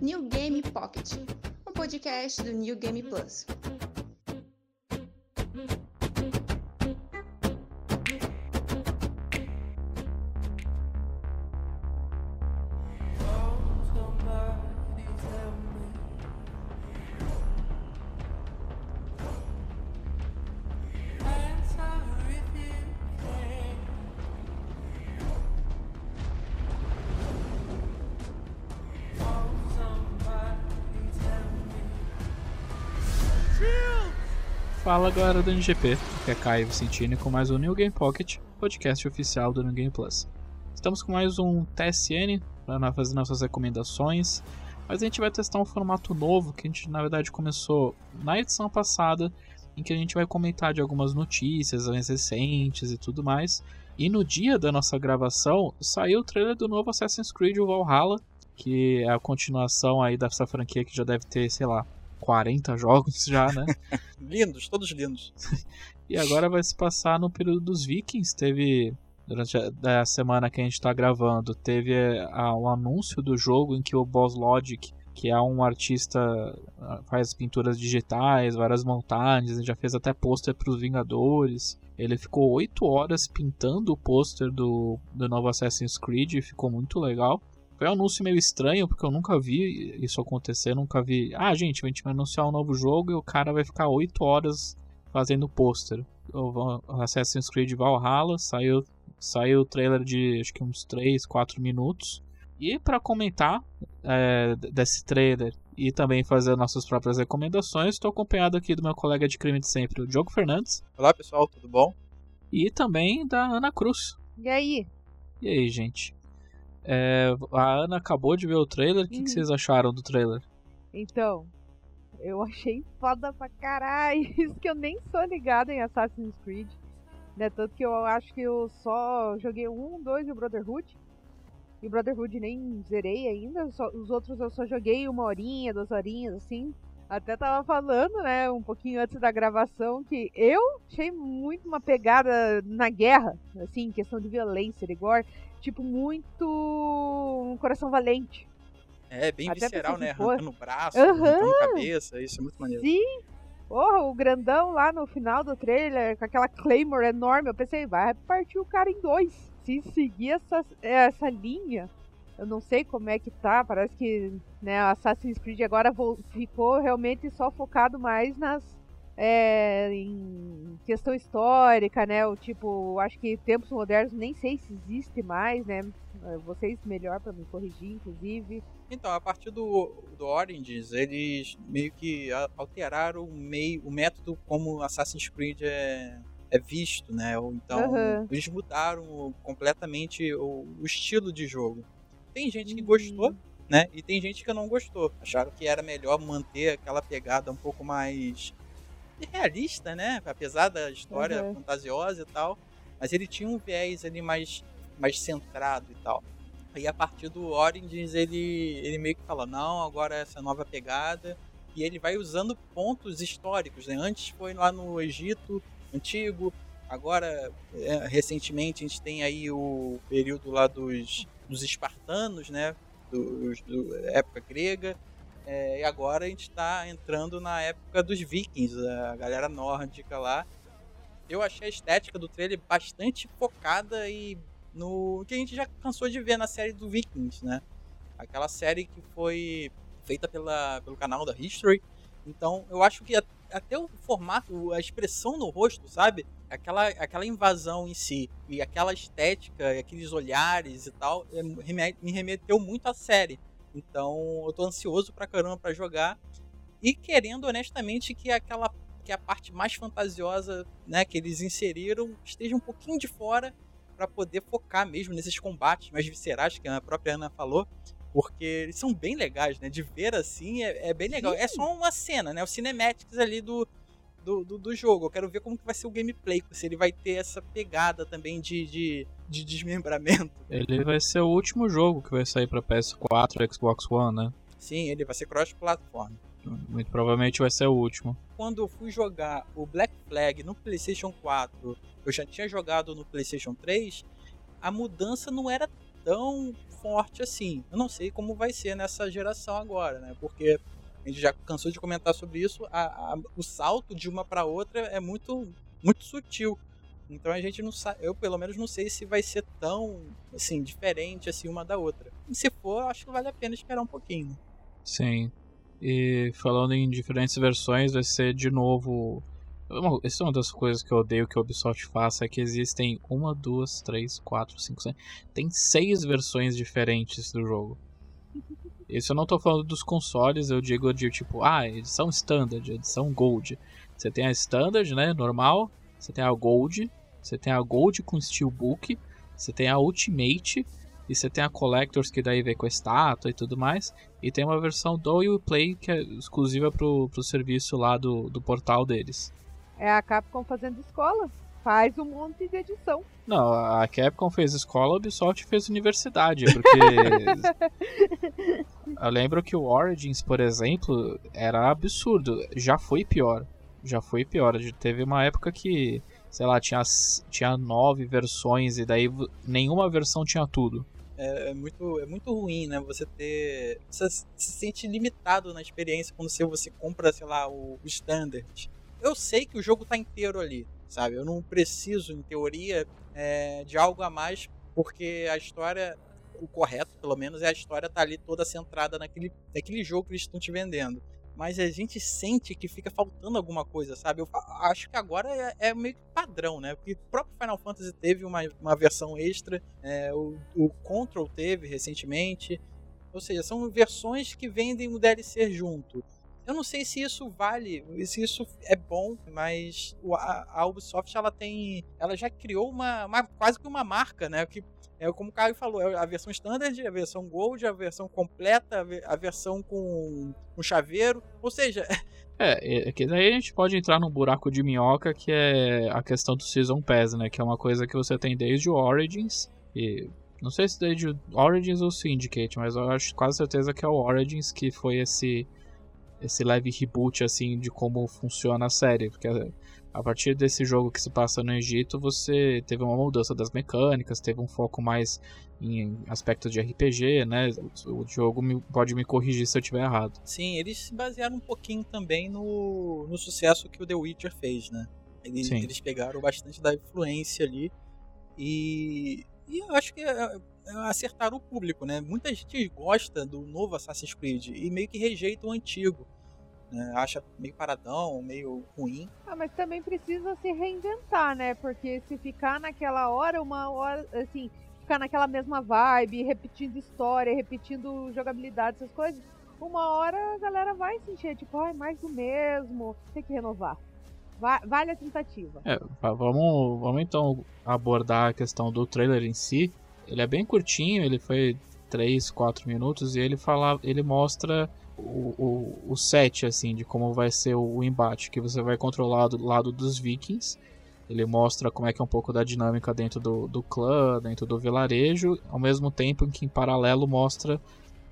New Game Pocket, um podcast do New Game Plus. Fala galera do NGP, aqui é Caio Vicentini com mais um New Game Pocket, podcast oficial do New Game Plus. Estamos com mais um TSN para fazer nossas recomendações, mas a gente vai testar um formato novo que a gente na verdade começou na edição passada, em que a gente vai comentar de algumas notícias mais recentes e tudo mais. E no dia da nossa gravação saiu o trailer do novo Assassin's Creed Valhalla, que é a continuação aí dessa franquia que já deve ter, sei lá, 40 jogos já, né? lindos, todos lindos. e agora vai se passar no período dos Vikings. Teve, durante a, a semana que a gente está gravando, teve o um anúncio do jogo em que o Boss Logic, que é um artista, faz pinturas digitais, várias montagens, já fez até pôster para os Vingadores. Ele ficou 8 horas pintando o pôster do, do novo Assassin's Creed e ficou muito legal. Foi um anúncio meio estranho, porque eu nunca vi isso acontecer, nunca vi. Ah, gente, a gente vai anunciar um novo jogo e o cara vai ficar 8 horas fazendo pôster. Assassin's Creed Valhalla saiu, saiu o trailer de acho que uns 3, 4 minutos. E para comentar é, desse trailer e também fazer nossas próprias recomendações, estou acompanhado aqui do meu colega de crime de sempre, o Diogo Fernandes. Olá pessoal, tudo bom? E também da Ana Cruz. E aí? E aí, gente? É, a Ana acabou de ver o trailer. O que, que, vocês acharam do trailer? Então, eu achei foda pra caralho. Isso que eu nem sou ligada em Assassin's Creed. Né? Tanto que eu acho que eu só joguei um, dois e o Brotherhood. E o Brotherhood nem zerei ainda. Só, os outros eu só joguei uma horinha, duas horinhas, assim. Até tava falando, né, um pouquinho antes da gravação, que eu achei muito uma pegada na guerra, assim, questão de violência, de gore tipo, muito um coração valente. É, bem Até visceral, né? Arrancando o braço, uhum. arrancando cabeça, isso é muito maneiro. Sim. Porra, o grandão lá no final do trailer, com aquela Claymore enorme, eu pensei, vai partir o cara em dois. Se seguir essa, essa linha, eu não sei como é que tá, parece que né, Assassin's Creed agora ficou realmente só focado mais nas é, em questão histórica, né? O tipo, acho que tempos modernos nem sei se existe mais, né? Vocês melhor para me corrigir, inclusive. Então, a partir do, do Origins, eles meio que alteraram o meio, o método como Assassin's Creed é, é visto, né? Então, uhum. eles mudaram completamente o, o, estilo de jogo. Tem gente que uhum. gostou, né? E tem gente que não gostou. Acharam que era melhor manter aquela pegada um pouco mais realista, né? Apesar da história uhum. fantasiosa e tal. Mas ele tinha um viés ali mais, mais centrado e tal. Aí a partir do Origins ele, ele meio que fala, não, agora essa nova pegada. E ele vai usando pontos históricos, né? Antes foi lá no Egito Antigo, agora é, recentemente a gente tem aí o período lá dos, dos espartanos, né? Do, do época grega. É, e agora a gente está entrando na época dos vikings, a galera nórdica lá. Eu achei a estética do trailer bastante focada e no que a gente já cansou de ver na série do Vikings, né? Aquela série que foi feita pela, pelo canal da History. Então eu acho que até o formato, a expressão no rosto, sabe? Aquela, aquela invasão em si e aquela estética, aqueles olhares e tal, é, me remeteu muito à série. Então eu tô ansioso pra caramba pra jogar. E querendo honestamente que aquela que a parte mais fantasiosa, né, que eles inseriram, esteja um pouquinho de fora para poder focar mesmo nesses combates mais viscerais que a própria Ana falou, porque eles são bem legais, né? De ver assim é, é bem legal. Sim. É só uma cena, né? O cinematics ali do, do, do, do, jogo. Eu quero ver como que vai ser o gameplay, se ele vai ter essa pegada também de, de, de desmembramento. Ele vai ser o último jogo que vai sair para PS4 e Xbox One, né? Sim, ele vai ser cross-platform. Muito provavelmente vai ser o último. Quando eu fui jogar o Black Flag no PlayStation 4, eu já tinha jogado no PlayStation 3, a mudança não era tão forte assim. Eu não sei como vai ser nessa geração agora, né? Porque a gente já cansou de comentar sobre isso. A, a, o salto de uma para outra é muito, muito sutil. Então a gente não sabe, eu pelo menos não sei se vai ser tão assim diferente assim uma da outra. E se for, acho que vale a pena esperar um pouquinho. Sim. E falando em diferentes versões, vai ser de novo essa é uma das coisas que eu odeio que a Ubisoft faça, é que existem uma, duas, três, quatro, cinco, seis. Tem seis versões diferentes do jogo. Isso eu não tô falando dos consoles, eu digo de tipo, ah, edição standard, edição gold. Você tem a standard, né, normal, você tem a gold, você tem a gold com steelbook, você tem a ultimate e você tem a collectors que daí vem com a estátua e tudo mais, e tem uma versão do Play que é exclusiva pro, pro serviço lá do, do portal deles. É a Capcom fazendo escola. Faz um monte de edição. Não, a Capcom fez escola, a Ubisoft fez universidade, porque. eu lembro que o Origins, por exemplo, era absurdo. Já foi pior. Já foi pior. Teve uma época que, sei lá, tinha, tinha nove versões e daí nenhuma versão tinha tudo. É, é, muito, é muito ruim, né? Você ter. Você se sente limitado na experiência quando você, você compra, sei lá, o, o Standard eu sei que o jogo tá inteiro ali, sabe? Eu não preciso, em teoria, é, de algo a mais, porque a história, o correto, pelo menos, é a história tá ali toda centrada naquele, naquele jogo que eles estão te vendendo. Mas a gente sente que fica faltando alguma coisa, sabe? Eu acho que agora é, é meio que padrão, né? Porque o próprio Final Fantasy teve uma, uma versão extra, é, o, o Control teve recentemente. Ou seja, são versões que vendem o DLC junto. Eu não sei se isso vale, se isso é bom, mas a, Ubisoft ela tem, ela já criou uma, uma quase que uma marca, né? Que é como o Caio falou, é a versão standard, a versão gold, a versão completa, a versão com um chaveiro, ou seja, É, é, que daí a gente pode entrar num buraco de minhoca que é a questão do Season Pass, né? Que é uma coisa que você tem desde o Origins. E não sei se desde Origins ou Syndicate, mas eu acho quase certeza que é o Origins que foi esse esse leve reboot assim de como funciona a série, porque a partir desse jogo que se passa no Egito, você teve uma mudança das mecânicas, teve um foco mais em aspectos de RPG, né? O jogo me, pode me corrigir se eu estiver errado. Sim, eles se basearam um pouquinho também no, no sucesso que o The Witcher fez, né? Eles, eles pegaram bastante da influência ali e, e eu acho que é, acertaram o público, né? Muita gente gosta do novo Assassin's Creed e meio que rejeita o antigo né? Acha meio paradão, meio ruim. Ah, mas também precisa se reinventar, né? Porque se ficar naquela hora, uma hora, assim, ficar naquela mesma vibe, repetindo história, repetindo jogabilidade, essas coisas, uma hora a galera vai se encher, tipo, ai, mais do mesmo, tem que renovar. vale a tentativa. É, vamos, vamos então abordar a questão do trailer em si. Ele é bem curtinho, ele foi 3, 4 minutos e ele fala, ele mostra o, o, o set assim de como vai ser o, o, embate que você vai controlar do lado dos vikings. Ele mostra como é que é um pouco da dinâmica dentro do, do clã dentro do vilarejo ao mesmo tempo em que em paralelo mostra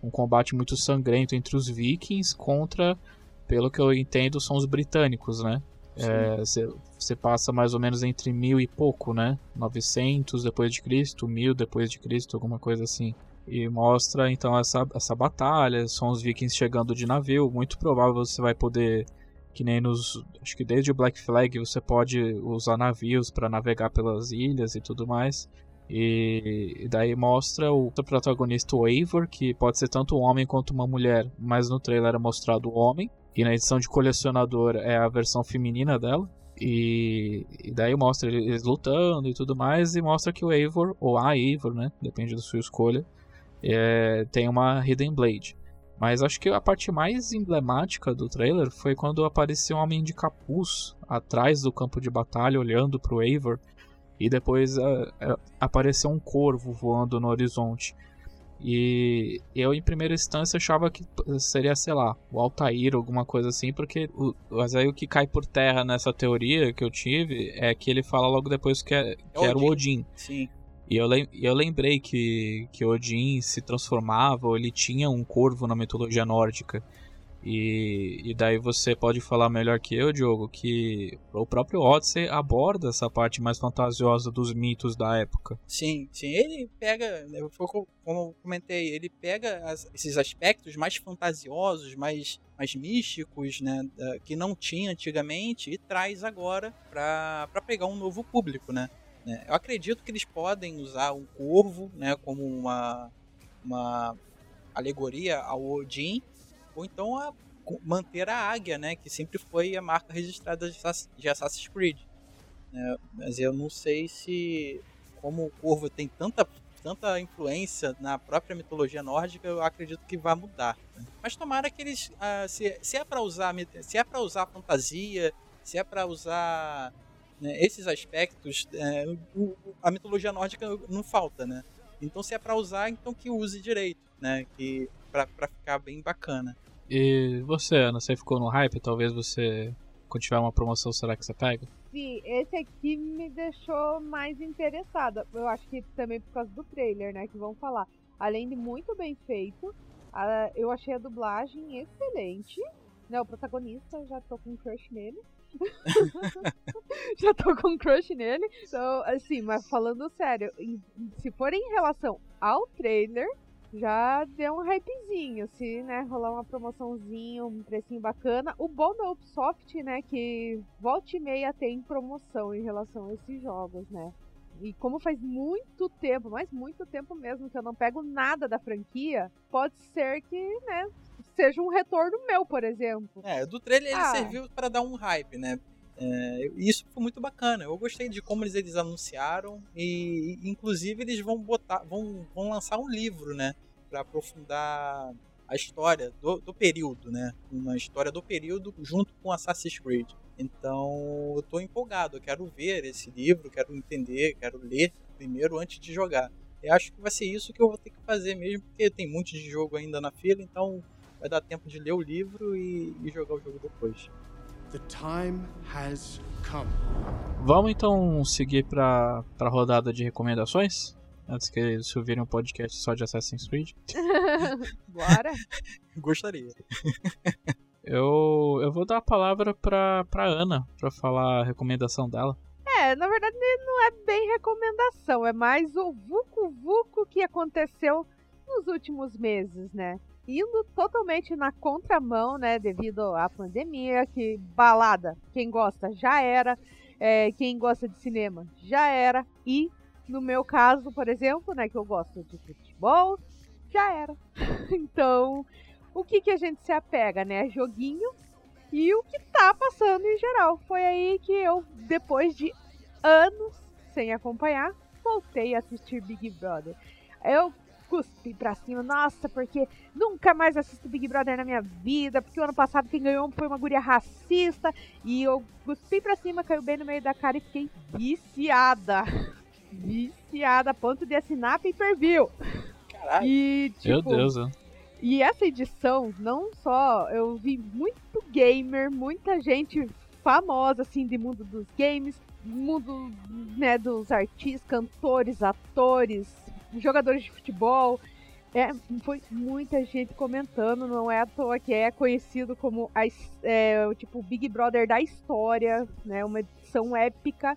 um combate muito sangrento entre os vikings contra pelo que eu entendo são os britânicos né você é, passa mais ou menos entre mil e pouco né? 900 depois de Cristo mil depois de Cristo alguma coisa assim. E mostra então essa, essa batalha, são os vikings chegando de navio, muito provável você vai poder que nem nos, acho que desde o Black Flag você pode usar navios para navegar pelas ilhas e tudo mais. E, daí mostra o protagonista o Eivor, que pode ser tanto um homem quanto uma mulher, mas no trailer é mostrado o homem. E na edição de colecionador é a versão feminina dela. E, e, daí mostra eles lutando e tudo mais, e mostra que o Eivor, ou a Eivor, né? Depende da sua escolha, é, tem uma Hidden Blade. Mas acho que a parte mais emblemática do trailer foi quando apareceu um homem de capuz atrás do campo de batalha, olhando para o Eivor, e depois uh, apareceu um corvo voando no horizonte. E eu, em primeira instância, achava que seria, sei lá, o Altair, alguma coisa assim, porque o, mas aí o que cai por terra nessa teoria que eu tive é que ele fala logo depois que, é, que era o Odin. Sim. E eu, eu lembrei que, que Odin se transformava, ou ele tinha um corvo na mitologia nórdica. E, e daí você pode falar melhor que eu, Diogo, que o próprio Odyssey aborda essa parte mais fantasiosa dos mitos da época. Sim, sim. Ele pega, né, como eu comentei, ele pega as, esses aspectos mais fantasiosos, mais, mais místicos, né, que não tinha antigamente e traz agora para pegar um novo público, né? né. Eu acredito que eles podem usar um corvo, né, como uma, uma alegoria ao Odin, ou então a manter a águia, né, que sempre foi a marca registrada de Assassin's Creed. Né? Mas eu não sei se, como o Corvo tem tanta, tanta influência na própria mitologia nórdica, eu acredito que vai mudar. Né? Mas tomara que eles, uh, se, se é para usar, se é para usar fantasia, se é para usar né, esses aspectos, é, o, a mitologia nórdica não falta, né? Então se é para usar, então que use direito, né? Que para ficar bem bacana. E você, Ana, você ficou no hype? Talvez você, quando tiver uma promoção, será que você pega? Sim, esse aqui me deixou mais interessada. Eu acho que também por causa do trailer, né? Que vão falar. Além de muito bem feito, a, eu achei a dublagem excelente. Né, o protagonista, já tô com um crush nele. já tô com um crush nele. Então, assim, mas falando sério, se for em relação ao trailer, já deu um hypezinho, se né, rolar uma promoçãozinha, um precinho bacana. O bom da Ubisoft, né, que volta e meia tem promoção em relação a esses jogos, né. E como faz muito tempo, mas muito tempo mesmo, que eu não pego nada da franquia, pode ser que, né, seja um retorno meu, por exemplo. É, do trailer ele ah. serviu para dar um hype, né? É, isso foi muito bacana. Eu gostei de como eles, eles anunciaram e, inclusive, eles vão botar, vão, vão lançar um livro, né, para aprofundar a história do, do, período, né, uma história do período junto com Assassin's Creed. Então, eu estou empolgado. Eu quero ver esse livro, quero entender, quero ler primeiro antes de jogar. Eu acho que vai ser isso que eu vou ter que fazer mesmo, porque tem monte de jogo ainda na fila, então vai dar tempo de ler o livro e, e jogar o jogo depois. Vamos então seguir para a rodada de recomendações? Antes que eles ouvirem um podcast só de Assassin's Creed. Bora! Gostaria. eu, eu vou dar a palavra para pra Ana, para falar a recomendação dela. É, na verdade não é bem recomendação, é mais o Vucu Vucu que aconteceu nos últimos meses, né? Indo totalmente na contramão, né, devido à pandemia, que balada, quem gosta já era, é, quem gosta de cinema já era, e no meu caso, por exemplo, né, que eu gosto de futebol, já era. então, o que que a gente se apega, né, joguinho e o que tá passando em geral. Foi aí que eu, depois de anos sem acompanhar, voltei a assistir Big Brother. Eu cuspi pra cima. Nossa, porque nunca mais assisto Big Brother na minha vida. Porque o ano passado quem ganhou foi uma guria racista. E eu cuspi pra cima, caiu bem no meio da cara e fiquei viciada. Viciada, a ponto de assinar pay per view. Caralho. E, tipo, Meu Deus, né? E essa edição, não só eu vi muito gamer, muita gente famosa assim de mundo dos games, mundo né, dos artistas, cantores, atores, jogadores de futebol. É, foi muita gente comentando, não é à toa que é conhecido como a, é, o tipo Big Brother da história, né? Uma edição épica.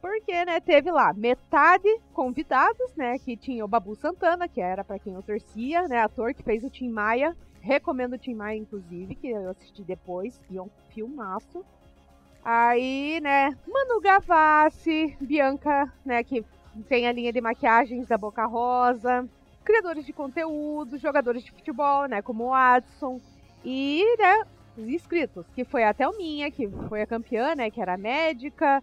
Porque, né, teve lá metade convidados, né, que tinha o Babu Santana, que era para quem eu torcia, né, ator que fez o Tim Maia. Recomendo o Tim Maia, inclusive, que eu assisti depois, e é um filmaço. Aí, né, Manu Gavassi, Bianca, né, que tem a linha de maquiagens da Boca Rosa, criadores de conteúdo, jogadores de futebol, né, como o Adson, e, né, os inscritos, que foi a Thelminha, que foi a campeã, né, que era médica,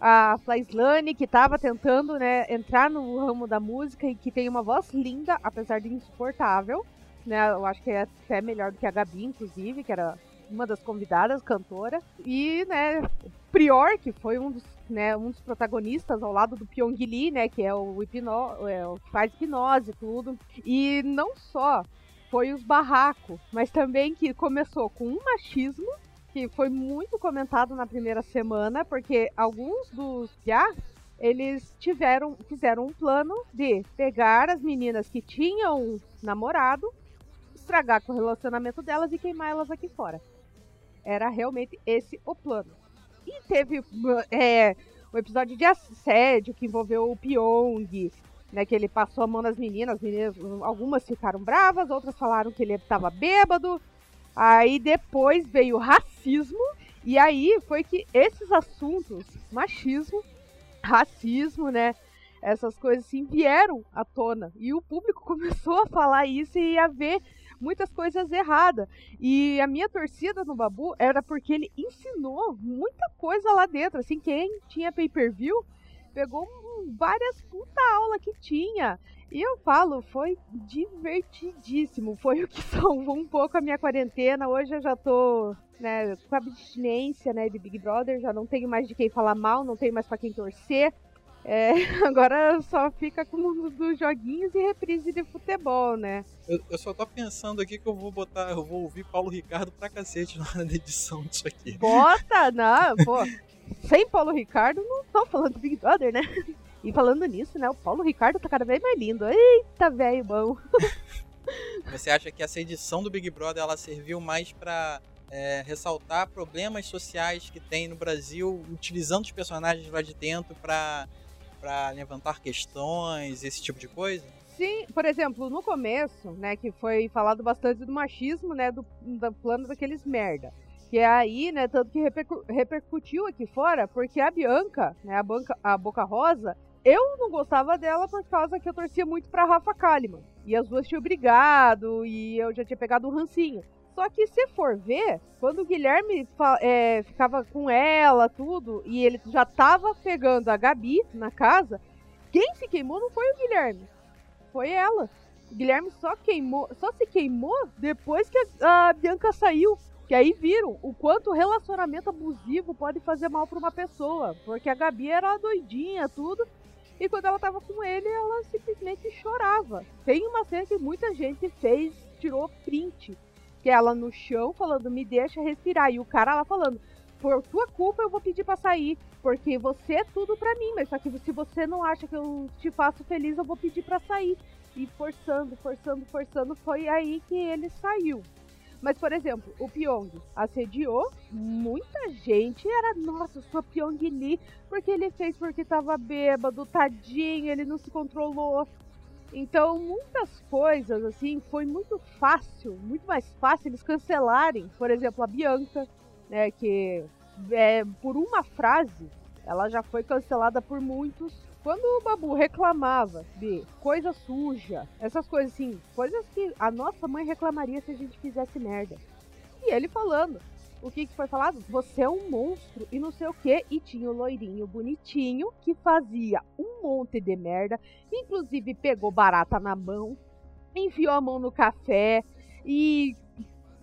a Flaislane, que estava tentando, né, entrar no ramo da música e que tem uma voz linda, apesar de insuportável, né, eu acho que é até melhor do que a Gabi, inclusive, que era uma das convidadas, cantora, e, né, Prior, que foi um dos, né, um dos protagonistas ao lado do Pyong Lee, né, que é o, hipno, é, o que faz hipnose e tudo. E não só foi os barracos, mas também que começou com um machismo, que foi muito comentado na primeira semana, porque alguns dos já eles tiveram, fizeram um plano de pegar as meninas que tinham namorado estragar com o relacionamento delas e queimar elas aqui fora. Era realmente esse o plano. E teve é, o episódio de assédio que envolveu o Pyong, né, que ele passou a mão nas meninas, meninas, algumas ficaram bravas, outras falaram que ele estava bêbado. Aí depois veio o racismo, e aí foi que esses assuntos, machismo, racismo, né, essas coisas assim, vieram à tona. E o público começou a falar isso e a ver muitas coisas erradas. E a minha torcida no Babu era porque ele ensinou muita coisa lá dentro. Assim, quem tinha pay-per-view pegou várias puta aula que tinha. E eu falo, foi divertidíssimo. Foi o que salvou um pouco a minha quarentena. Hoje eu já tô né, com abstinência né, de Big Brother, já não tenho mais de quem falar mal, não tenho mais para quem torcer. É, agora só fica com o mundo dos joguinhos e reprise de futebol, né? Eu, eu, só tô pensando aqui que eu vou botar, eu vou ouvir Paulo Ricardo pra cacete na hora da edição disso aqui. Bota, não, pô. Sem Paulo Ricardo, não tô falando do Big Brother, né? E falando nisso, né? O Paulo Ricardo tá cada vez mais lindo. Eita, velho bom. Você acha que essa edição do Big Brother ela serviu mais para é, ressaltar problemas sociais que tem no Brasil, utilizando os personagens lá de dentro para para levantar questões, esse tipo de coisa? Sim, por exemplo, no começo, né, que foi falado bastante do machismo, né, do, do plano daqueles merda. Que é aí, né, tanto que repercu repercutiu aqui fora, porque a Bianca, né, a, banca, a Boca Rosa, eu não gostava dela por causa que eu torcia muito pra Rafa Kalimann. E as duas tinham brigado, e eu já tinha pegado um rancinho. Só que se for ver, quando o Guilherme é, ficava com ela, tudo, e ele já tava pegando a Gabi na casa, quem se queimou não foi o Guilherme, foi ela. O Guilherme só queimou, só se queimou depois que a, a Bianca saiu. Que aí viram o quanto o relacionamento abusivo pode fazer mal para uma pessoa. Porque a Gabi era doidinha, tudo. E quando ela tava com ele, ela simplesmente chorava. Tem uma cena que muita gente fez, tirou print que ela no chão falando, me deixa respirar. E o cara lá falando, por tua culpa eu vou pedir para sair, porque você é tudo para mim, mas só que se você não acha que eu te faço feliz, eu vou pedir para sair. E forçando, forçando, forçando, foi aí que ele saiu. Mas, por exemplo, o Pyong assediou muita gente. Era, nossa, sua Pyong Lee, porque ele fez porque tava bêbado, tadinho, ele não se controlou. Então, muitas coisas, assim, foi muito fácil, muito mais fácil eles cancelarem. Por exemplo, a Bianca, né, que é, por uma frase, ela já foi cancelada por muitos. Quando o Babu reclamava de coisa suja, essas coisas assim, coisas que a nossa mãe reclamaria se a gente fizesse merda. E ele falando, o que, que foi falado? Você é um monstro e não sei o que. E tinha o loirinho bonitinho que fazia um monte de merda. Inclusive pegou barata na mão, enfiou a mão no café e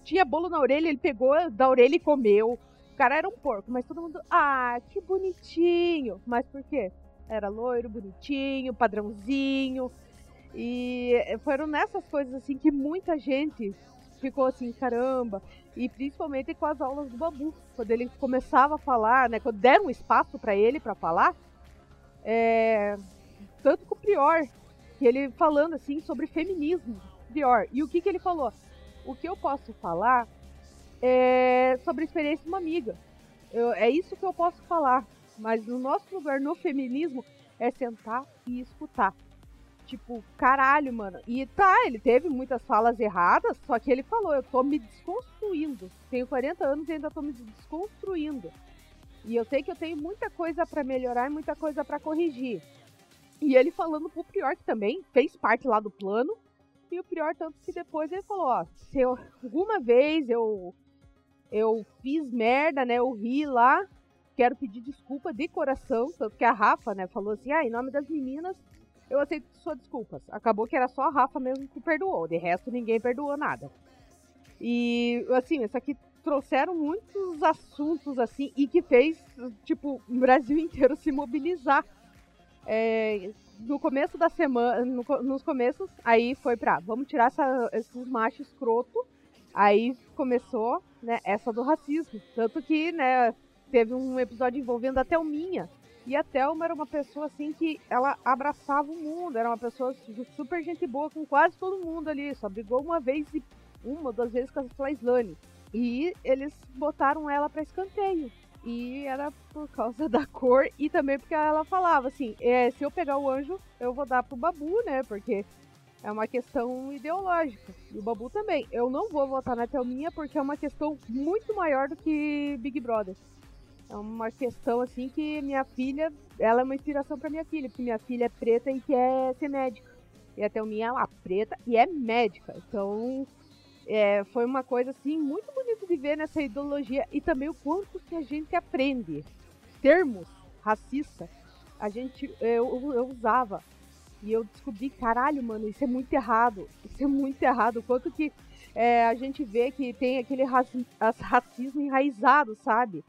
tinha bolo na orelha. Ele pegou da orelha e comeu. O cara era um porco, mas todo mundo. Ah, que bonitinho. Mas por quê? Era loiro, bonitinho, padrãozinho. E foram nessas coisas assim que muita gente ficou assim, caramba. E principalmente com as aulas do Babu, quando ele começava a falar, né, quando deram um espaço para ele para falar, é, tanto com o Prior, que ele falando assim sobre feminismo, Prior. E o que que ele falou? O que eu posso falar é sobre a experiência de uma amiga. Eu, é isso que eu posso falar. Mas no nosso lugar no feminismo é sentar e escutar. Tipo, caralho, mano. E tá, ele teve muitas falas erradas, só que ele falou, eu tô me desconstruindo. Tenho 40 anos e ainda tô me desconstruindo. E eu sei que eu tenho muita coisa para melhorar e muita coisa para corrigir. E ele falando pro Prior que também fez parte lá do plano. E o Prior, tanto que depois ele falou, ó, se eu, alguma vez eu eu fiz merda, né? Eu ri lá, quero pedir desculpa de coração, tanto que a Rafa, né, falou assim, ah, em nome das meninas, eu aceito suas desculpas. Acabou que era só a Rafa mesmo que perdoou, de resto ninguém perdoou nada. E, assim, isso aqui trouxeram muitos assuntos, assim, e que fez, tipo, o Brasil inteiro se mobilizar. É, no começo da semana, no, nos começos, aí foi pra, vamos tirar essa, esses machos escroto. Aí começou, né, essa do racismo. Tanto que, né, teve um episódio envolvendo até o Minha, e a Thelma era uma pessoa assim que ela abraçava o mundo, era uma pessoa super gente boa com quase todo mundo ali, só brigou uma vez e uma ou duas vezes com a Slane. E eles botaram ela para escanteio. E era por causa da cor e também porque ela falava assim: é, se eu pegar o anjo, eu vou dar pro Babu, né? Porque é uma questão ideológica. E o Babu também. Eu não vou votar na Thelminha porque é uma questão muito maior do que Big Brother. É uma questão assim que minha filha, ela é uma inspiração para minha filha, porque minha filha é preta e quer ser médica. E a Thelminha é uma preta e é médica. Então, é, foi uma coisa assim muito bonita de ver nessa ideologia e também o quanto que a gente aprende. Termos racista a gente eu, eu usava. E eu descobri caralho mano isso é muito errado. Isso é muito errado. O quanto que é, a gente vê que tem aquele raci racismo enraizado sabe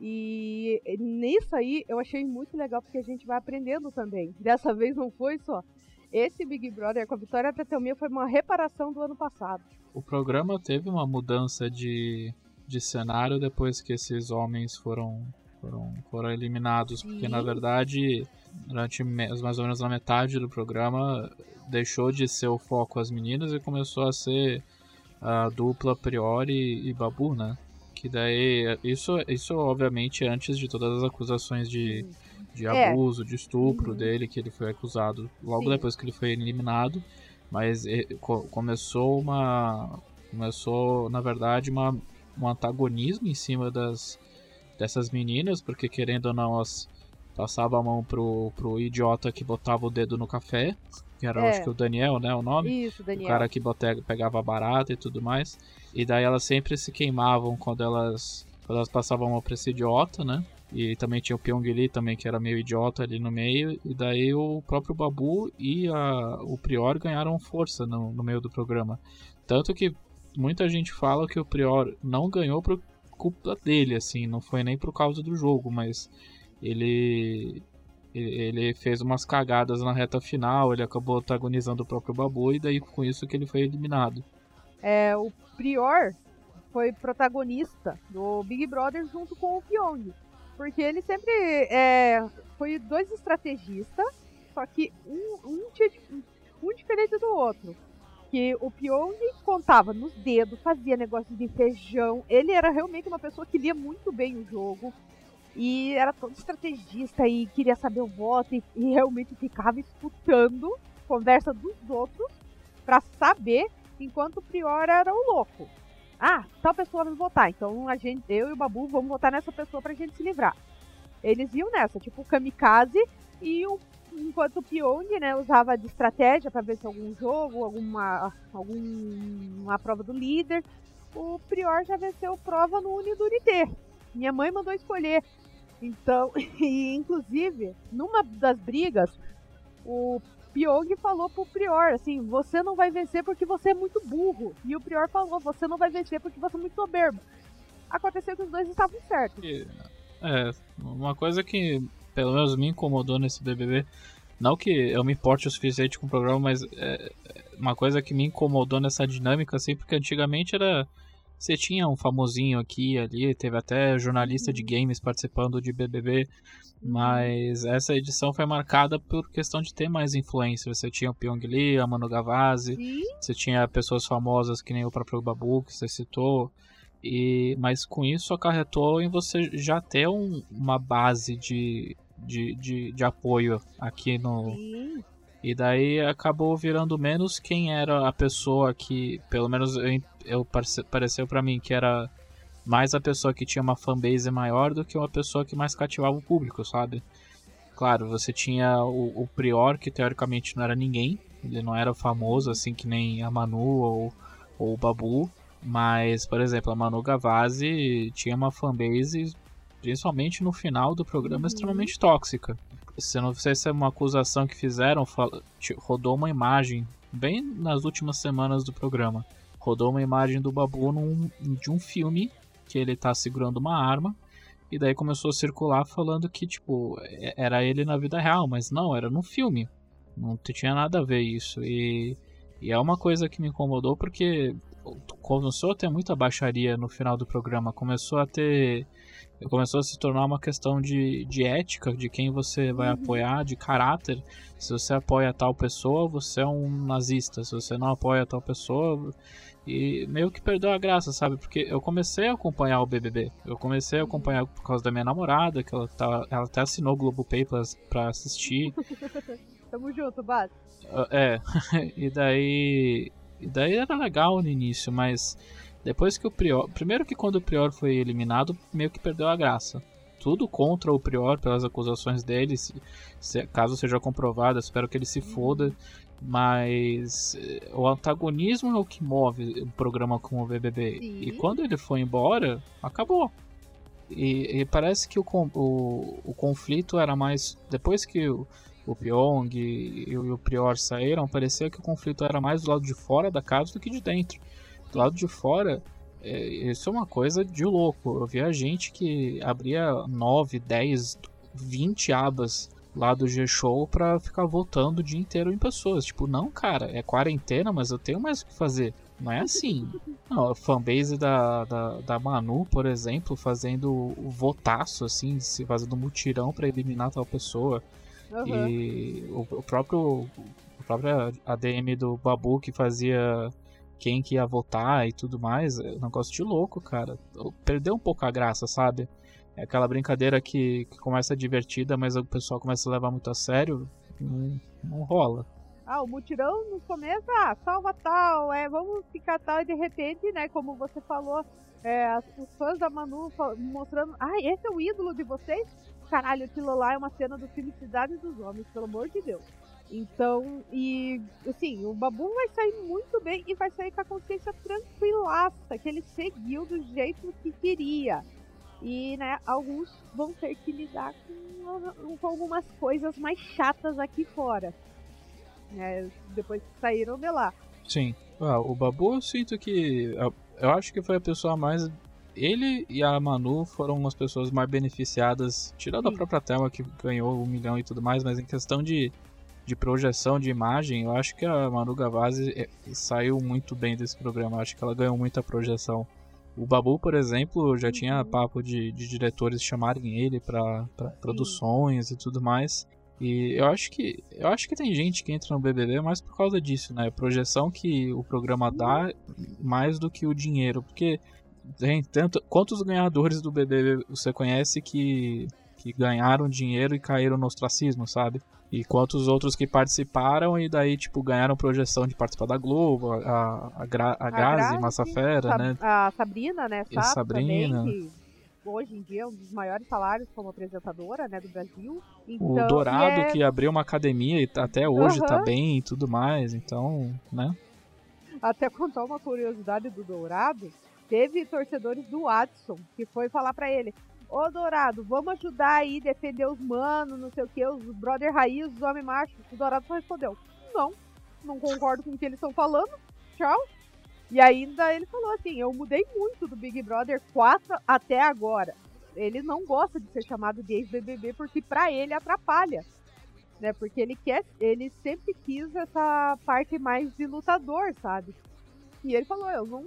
e nisso aí eu achei muito legal porque a gente vai aprendendo também. Dessa vez não foi só. Esse Big Brother com a vitória da Thelminha foi uma reparação do ano passado. O programa teve uma mudança de, de cenário depois que esses homens foram, foram, foram eliminados, porque na verdade, durante mais ou menos a metade do programa, deixou de ser o foco as meninas e começou a ser a dupla Priori e Babu, né? Que daí, isso, isso obviamente antes de todas as acusações de, de é. abuso, de estupro uhum. dele, que ele foi acusado logo Sim. depois que ele foi eliminado. Mas começou uma. Começou, na verdade, uma, um antagonismo em cima das, dessas meninas, porque querendo ou não, elas passavam a mão pro, pro idiota que botava o dedo no café, que era é. acho que o Daniel, né? O nome? Isso, Daniel. O cara que bote, pegava barata e tudo mais. E daí elas sempre se queimavam quando elas, quando elas passavam a mão pra esse idiota, né? E também tinha o Pyong Lee também, que era meio idiota ali no meio. E daí o próprio Babu e a, o Prior ganharam força no, no meio do programa. Tanto que muita gente fala que o Prior não ganhou por culpa dele, assim, não foi nem por causa do jogo, mas ele ele fez umas cagadas na reta final, ele acabou antagonizando o próprio Babu e daí com isso que ele foi eliminado. É, o Prior foi protagonista do Big Brother junto com o Pyong. Porque ele sempre é, foi dois estrategistas, só que um, um, um diferente do outro. Que o Pyong contava nos dedos, fazia negócio de feijão. Ele era realmente uma pessoa que lia muito bem o jogo. E era todo estrategista e queria saber o voto e, e realmente ficava escutando conversa dos outros para saber enquanto o Prior era o louco. Ah, tal pessoa vai votar, então a gente, eu e o Babu vamos votar nessa pessoa pra gente se livrar. Eles iam nessa, tipo kamikaze, e o, enquanto o Pyong, né, usava de estratégia para ver se algum jogo, alguma, alguma prova do líder, o Prior já venceu prova no Unidurité. Minha mãe mandou escolher. Então, e inclusive, numa das brigas, o Pyong falou pro Prior, assim, você não vai vencer porque você é muito burro. E o Prior falou, você não vai vencer porque você é muito soberbo. Aconteceu que os dois estavam certos. É, uma coisa que pelo menos me incomodou nesse BBB, não que eu me importe o suficiente com o programa, mas é, é uma coisa que me incomodou nessa dinâmica, assim, porque antigamente era você tinha um famosinho aqui ali, teve até jornalista de games participando de BBB, mas essa edição foi marcada por questão de ter mais influência. Você tinha o Pyong Lee, a Manu Gavazzi, Sim. você tinha pessoas famosas que nem o próprio Babu, que você citou. E, mas com isso acarretou em você já ter um, uma base de, de, de, de, apoio aqui no. Sim. E daí acabou virando menos quem era a pessoa que, pelo menos eu, eu pareceu para mim que era mais a pessoa que tinha uma fanbase maior do que uma pessoa que mais cativava o público, sabe? Claro, você tinha o, o Prior, que teoricamente não era ninguém, ele não era famoso assim que nem a Manu ou, ou o Babu, mas, por exemplo, a Manu Gavazzi tinha uma fanbase, principalmente no final do programa, uhum. extremamente tóxica. Se não sei se é uma acusação que fizeram, rodou uma imagem bem nas últimas semanas do programa. Rodou uma imagem do Babu num, de um filme que ele tá segurando uma arma. E daí começou a circular falando que, tipo, é, era ele na vida real, mas não, era no filme. Não tinha nada a ver isso. E, e é uma coisa que me incomodou porque começou a ter muita baixaria no final do programa. Começou a ter. Começou a se tornar uma questão de, de ética, de quem você vai uhum. apoiar, de caráter. Se você apoia tal pessoa, você é um nazista. Se você não apoia tal pessoa. E meio que perdeu a graça, sabe? Porque eu comecei a acompanhar o BBB. Eu comecei a uhum. acompanhar por causa da minha namorada, que ela, tá, ela até assinou o Globopay pra, pra assistir. Tamo junto, Bate. Ah, é, e daí. E daí era legal no início, mas depois que o Prior. Primeiro que quando o Prior foi eliminado, meio que perdeu a graça. Tudo contra o Prior pelas acusações dele, se, se, caso seja comprovado, espero que ele se foda. Mas eh, o antagonismo é o que move o programa com o BBB. Sim. E quando ele foi embora, acabou. E, e parece que o, o, o conflito era mais. Depois que o, o Pyong e, e o Prior saíram, parecia que o conflito era mais do lado de fora da casa do que de dentro. Do lado de fora, é, isso é uma coisa de louco. Eu via gente que abria 9, 10, 20 abas lá do G-Show pra ficar votando o dia inteiro em pessoas. Tipo, não, cara, é quarentena, mas eu tenho mais o que fazer. Não é assim. Não, a fanbase da, da, da Manu, por exemplo, fazendo o votaço, assim, se fazendo mutirão para eliminar tal pessoa. Uhum. E o, o próprio o próprio ADM do Babu que fazia quem que ia votar e tudo mais, é um negócio de louco, cara. Perdeu um pouco a graça, sabe? É aquela brincadeira que, que começa divertida, mas o pessoal começa a levar muito a sério, não, não rola. Ah, o mutirão no começo, ah, salva tal, é, vamos ficar tal, e de repente, né, como você falou, é, os fãs da Manu mostrando, ah, esse é o ídolo de vocês? caralho, aquilo lá é uma cena do filme Cidade dos Homens, pelo amor de Deus. Então, e assim, o Babu vai sair muito bem e vai sair com a consciência tranquilaça, que ele seguiu do jeito que queria. E, né, alguns vão ter que lidar com, com algumas coisas mais chatas aqui fora. Né, depois que saíram de lá. Sim. Ah, o Babu eu sinto que. Eu acho que foi a pessoa mais ele e a Manu foram as pessoas mais beneficiadas, tirando Sim. a própria Thelma que ganhou um milhão e tudo mais, mas em questão de, de projeção de imagem, eu acho que a Manu Gavazzi é, saiu muito bem desse programa. Eu acho que ela ganhou muita projeção. O Babu, por exemplo, já tinha uhum. papo de, de diretores chamarem ele para produções e tudo mais. E eu acho que eu acho que tem gente que entra no BBB mais por causa disso, né? A projeção que o programa dá mais do que o dinheiro, porque tem tanto, quantos ganhadores do BBB você conhece que, que ganharam dinheiro e caíram no ostracismo, sabe? E quantos outros que participaram e daí, tipo, ganharam projeção de participar da Globo, a, a, Gra, a, a Grazi, Massafera, né? A Sabrina, né? Sato Sabrina. Também, que hoje em dia é um dos maiores salários como apresentadora, né, do Brasil. Então, o Dourado, é... que abriu uma academia e até hoje uhum. tá bem e tudo mais, então, né? Até contar uma curiosidade do Dourado, teve torcedores do Watson que foi falar para ele: Ô Dourado, vamos ajudar aí, defender os manos, não sei o que, os brother raiz, os homens machos. O Dourado só respondeu: Não, não concordo com o que eles estão falando, tchau. E ainda ele falou assim: Eu mudei muito do Big Brother 4 até agora. Ele não gosta de ser chamado de ex-BBB porque pra ele atrapalha. Né, porque ele quer, ele sempre quis essa parte mais de lutador, sabe? E ele falou, eu não,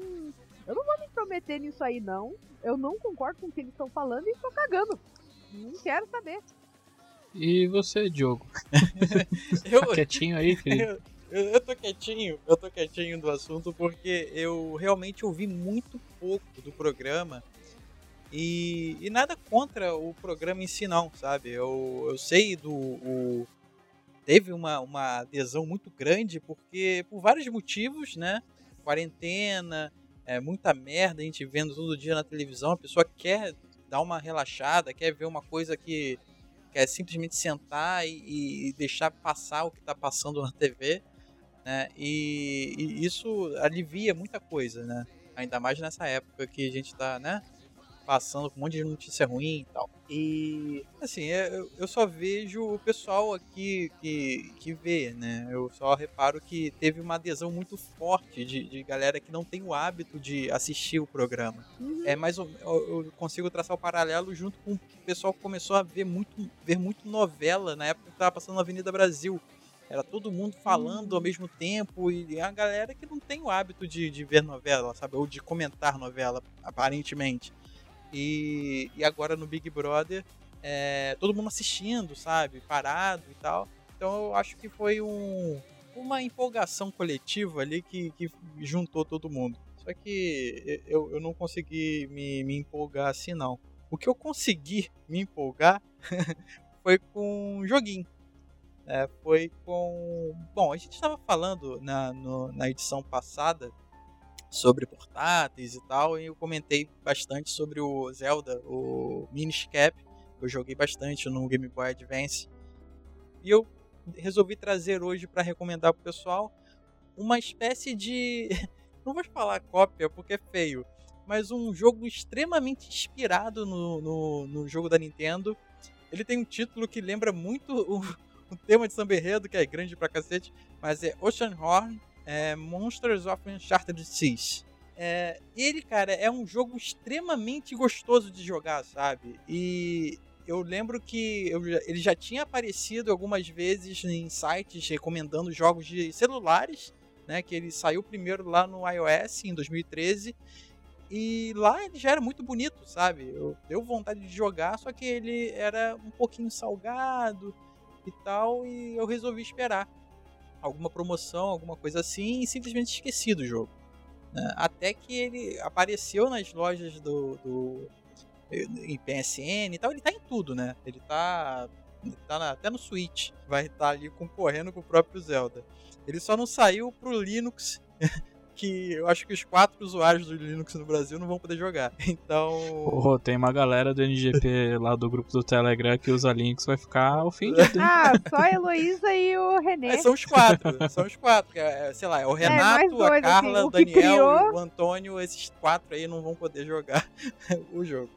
eu não vou me intrometer nisso aí, não. Eu não concordo com o que eles estão falando e estou cagando. Não quero saber. E você, Diogo? eu, tá quietinho aí, filho? Eu, eu, tô quietinho, eu tô quietinho do assunto porque eu realmente ouvi muito pouco do programa e, e nada contra o programa em si não, sabe? Eu, eu sei do... O, teve uma, uma adesão muito grande porque por vários motivos, né? Quarentena, é, muita merda a gente vendo todo dia na televisão. A pessoa quer dar uma relaxada, quer ver uma coisa que quer simplesmente sentar e, e deixar passar o que está passando na TV. Né? E, e, isso alivia muita coisa, né? Ainda mais nessa época que a gente está, né? Passando com um monte de notícia ruim e tal. E, assim, é, eu, só vejo o pessoal aqui que, que vê, né? Eu só reparo que teve uma adesão muito forte de, de galera que não tem o hábito de assistir o programa. Uhum. É mais eu, eu consigo traçar o paralelo junto com o pessoal que começou a ver muito, ver muito novela na época que tava passando na Avenida Brasil. Era todo mundo falando ao mesmo tempo e a galera que não tem o hábito de, de ver novela, sabe? Ou de comentar novela, aparentemente. E, e agora no Big Brother, é, todo mundo assistindo, sabe? Parado e tal. Então eu acho que foi um, uma empolgação coletiva ali que, que juntou todo mundo. Só que eu, eu não consegui me, me empolgar assim, não. O que eu consegui me empolgar foi com um joguinho. É, foi com. Bom, a gente estava falando na, no, na edição passada sobre portáteis e tal, e eu comentei bastante sobre o Zelda, o Minish Cap, que eu joguei bastante no Game Boy Advance. E eu resolvi trazer hoje para recomendar pro pessoal uma espécie de. Não vou falar cópia porque é feio, mas um jogo extremamente inspirado no, no, no jogo da Nintendo. Ele tem um título que lembra muito o, o tema de Samba Enredo, que é grande pra cacete, mas é Ocean Horn é Monsters of Uncharted Seas. É, ele, cara, é um jogo extremamente gostoso de jogar, sabe? E eu lembro que eu, ele já tinha aparecido algumas vezes em sites recomendando jogos de celulares, né? Que ele saiu primeiro lá no iOS em 2013. E lá ele já era muito bonito, sabe? Eu deu vontade de jogar, só que ele era um pouquinho salgado e tal, e eu resolvi esperar alguma promoção, alguma coisa assim, e simplesmente esqueci do jogo. Né? Até que ele apareceu nas lojas do, do em PSN e tal, ele tá em tudo, né? Ele tá, tá na, até no Switch, vai estar tá ali concorrendo com o próprio Zelda. Ele só não saiu pro Linux que eu acho que os quatro usuários do Linux no Brasil não vão poder jogar. Então. Oh, tem uma galera do NGP lá do grupo do Telegram que usa Linux vai ficar ofendido. Ah, só a Heloísa e o René. É, são os quatro. são os quatro. É, sei lá, é o é, Renato, dois, a assim, Carla, assim, o Daniel criou... o Antônio. Esses quatro aí não vão poder jogar o jogo.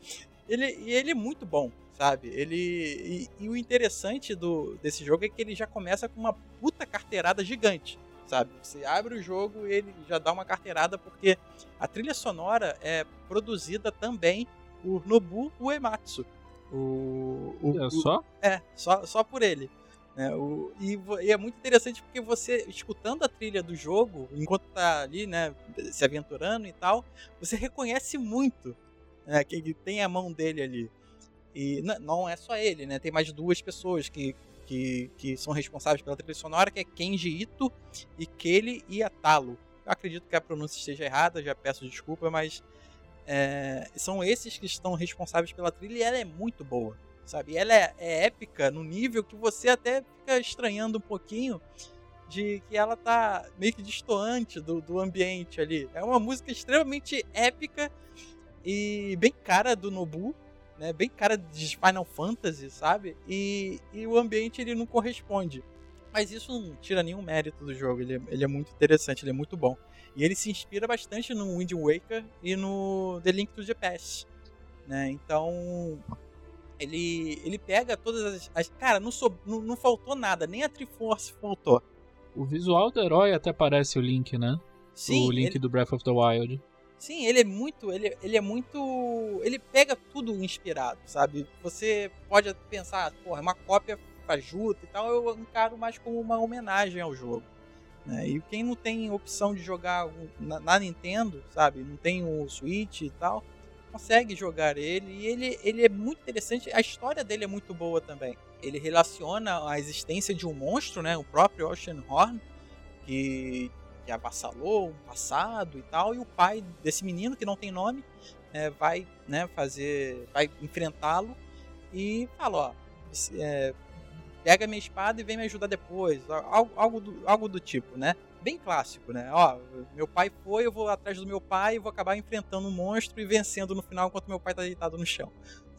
Ele, e ele é muito bom sabe? Ele e, e, o interessante do desse jogo é que ele já começa com uma puta carteirada gigante sabe? Você abre o jogo e ele já dá uma carteirada, porque a trilha sonora é produzida também por Nobu Uematsu. O, o, é só? O, é, só, só por ele. Né? O, e, e, é muito interessante porque você, escutando a trilha do jogo, enquanto tá ali, né, se aventurando e tal, você reconhece muito né, que ele tem a mão dele ali. E não é só ele, né? Tem mais duas pessoas que que, que são responsáveis pela trilha sonora, que é Kenji Ito e Kelly Iatalo. Eu acredito que a pronúncia esteja errada, já peço desculpa, mas é, são esses que estão responsáveis pela trilha e ela é muito boa, sabe? Ela é, é, épica no nível que você até fica estranhando um pouquinho de que ela tá meio que distoante do, do ambiente ali. É uma música extremamente épica e bem cara do Nobu, né? Bem cara de Final Fantasy, sabe? E, e o ambiente ele não corresponde. Mas isso não tira nenhum mérito do jogo. Ele é, ele é muito interessante, ele é muito bom. E ele se inspira bastante no Wind Waker e no The Link to the Past. Né? Então, ele, ele pega todas as. as cara, não, so, não, não faltou nada, nem a Triforce faltou. O visual do herói até parece o Link, né? Sim, o Link ele... do Breath of the Wild. Sim, ele é muito. Ele, ele é muito. Ele pega tudo inspirado, sabe? Você pode pensar, porra, é uma cópia fajuta e tal, eu encaro mais como uma homenagem ao jogo. Né? E quem não tem opção de jogar na, na, Nintendo, sabe? Não tem o Switch e tal, consegue jogar ele. E ele, ele é muito interessante. A história dele é muito boa também. Ele relaciona a existência de um monstro, né? O próprio Ocean Horn, que que avassalou um passado e tal, e o pai desse menino que não tem nome é, vai né, fazer, vai enfrentá-lo e fala, ó, é, pega minha espada e vem me ajudar depois, algo, algo, do, algo do tipo, né? Bem clássico, né? Ó, meu pai foi, eu vou atrás do meu pai e vou acabar enfrentando um monstro e vencendo no final enquanto meu pai tá deitado no chão.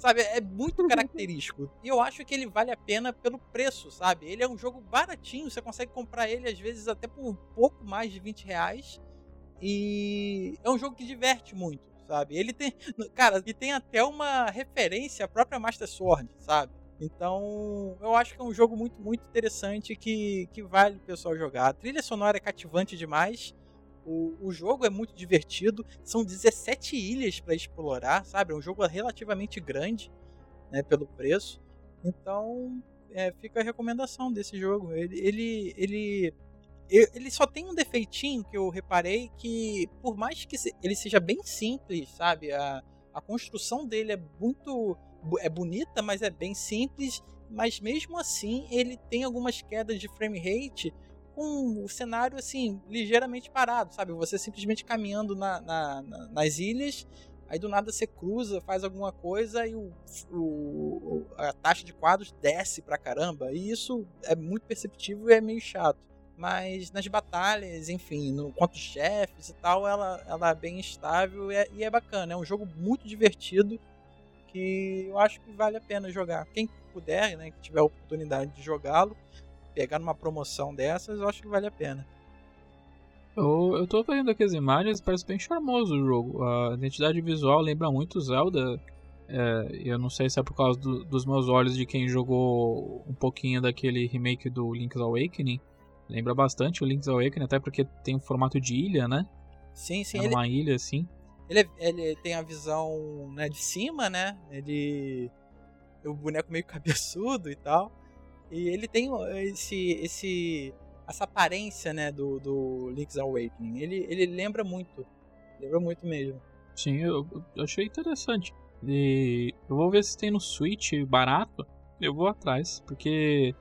Sabe, é muito característico. E eu acho que ele vale a pena pelo preço, sabe? Ele é um jogo baratinho, você consegue comprar ele às vezes até por um pouco mais de 20 reais. E é um jogo que diverte muito, sabe? Ele tem. Cara, e tem até uma referência à própria Master Sword, sabe? Então, eu acho que é um jogo muito, muito interessante que, que vale o pessoal jogar. A trilha sonora é cativante demais. O, o jogo é muito divertido, são 17 ilhas para explorar, sabe? É um jogo relativamente grande, né, pelo preço. Então, é, fica a recomendação desse jogo. Ele, ele, ele, ele só tem um defeitinho que eu reparei que, por mais que ele seja bem simples, sabe? A, a construção dele é muito é bonita, mas é bem simples. Mas mesmo assim, ele tem algumas quedas de frame rate com o cenário assim ligeiramente parado, sabe? Você simplesmente caminhando na, na, na, nas ilhas, aí do nada você cruza, faz alguma coisa e o, o, a taxa de quadros desce pra caramba. E isso é muito perceptível e é meio chato. Mas nas batalhas, enfim, no, os chefes e tal, ela, ela é bem estável e é, e é bacana. É um jogo muito divertido que eu acho que vale a pena jogar. Quem puder, né, que tiver a oportunidade de jogá-lo, pegar numa promoção dessas, eu acho que vale a pena. Eu, eu tô vendo aqui as imagens, parece bem charmoso o jogo. A identidade visual lembra muito Zelda. É, eu não sei se é por causa do, dos meus olhos de quem jogou um pouquinho daquele remake do Link's Awakening. Lembra bastante o Link's Awakening, até porque tem um formato de ilha, né? Sim, sim. É uma ele, ilha, assim. Ele, ele tem a visão né, de cima, né? Ele. O boneco meio cabeçudo e tal. E ele tem esse, esse, essa aparência, né, do, do Link's Awakening. Ele, ele lembra muito, lembra muito mesmo. Sim, eu, eu achei interessante. E eu vou ver se tem no Switch barato. Eu vou atrás, porque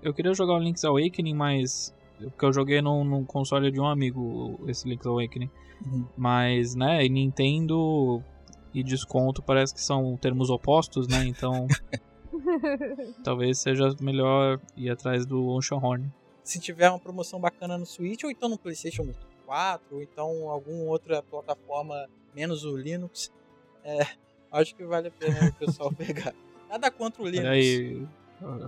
eu queria jogar o Link's Awakening, mas porque eu joguei no, no console de um amigo esse Link's Awakening. Uhum. Mas, né, Nintendo e desconto parece que são termos opostos, né? Então Talvez seja melhor ir atrás do Ocean Horn. Se tiver uma promoção bacana no Switch, ou então no PlayStation 4, ou então alguma outra plataforma menos o Linux, é, acho que vale a pena o pessoal pegar. Nada contra o Linux. Aí,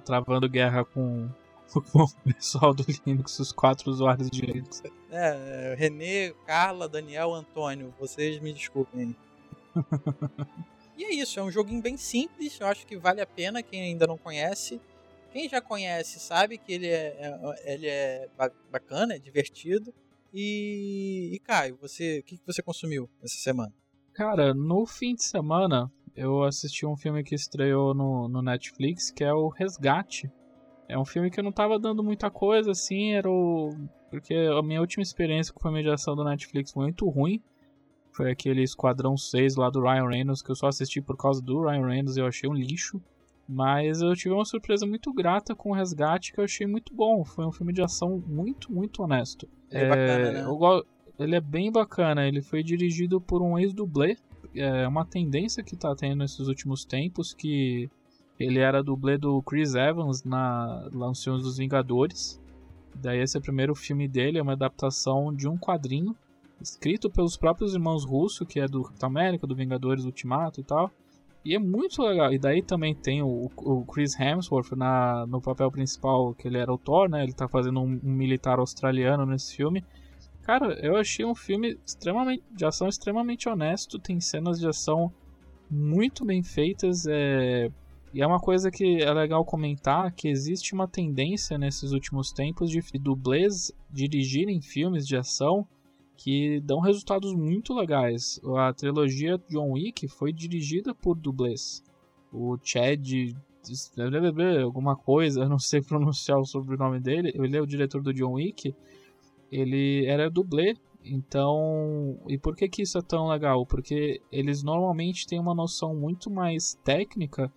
travando guerra com, com o pessoal do Linux, os quatro usuários de Linux. É, Renê, Carla, Daniel, Antônio, vocês me desculpem. E é isso, é um joguinho bem simples, eu acho que vale a pena quem ainda não conhece. Quem já conhece sabe que ele é, é ele é bacana, é divertido. E, e Caio, você, o que, que você consumiu essa semana? Cara, no fim de semana eu assisti um filme que estreou no, no Netflix, que é o Resgate. É um filme que eu não tava dando muita coisa, assim, era o... Porque a minha última experiência com a mediação do Netflix foi muito ruim. Foi aquele Esquadrão 6 lá do Ryan Reynolds, que eu só assisti por causa do Ryan Reynolds e eu achei um lixo. Mas eu tive uma surpresa muito grata com o Resgate que eu achei muito bom. Foi um filme de ação muito, muito honesto. É, é bacana, né? Eu, ele é bem bacana. Ele foi dirigido por um ex-dublê. É uma tendência que tá tendo nesses últimos tempos que ele era dublê do Chris Evans na Lanções dos Vingadores. Daí esse é o primeiro filme dele, é uma adaptação de um quadrinho escrito pelos próprios irmãos Russo, que é do Capitão América, do Vingadores Ultimato e tal. E é muito legal. E daí também tem o, o Chris Hemsworth na, no papel principal, que ele era o Thor, né? Ele tá fazendo um, um, militar australiano nesse filme. Cara, eu achei um filme extremamente de ação extremamente honesto. Tem cenas de ação muito bem feitas. É... E é uma coisa que é legal comentar que existe uma tendência nesses últimos tempos de dublês dirigirem filmes de ação que dão resultados muito legais. A trilogia John Wick foi dirigida por dublês. O Chad alguma coisa, não sei pronunciar o sobrenome dele, ele é o diretor do John Wick, ele era dublê, então, e por que que isso é tão legal? Porque eles normalmente têm uma noção muito mais técnica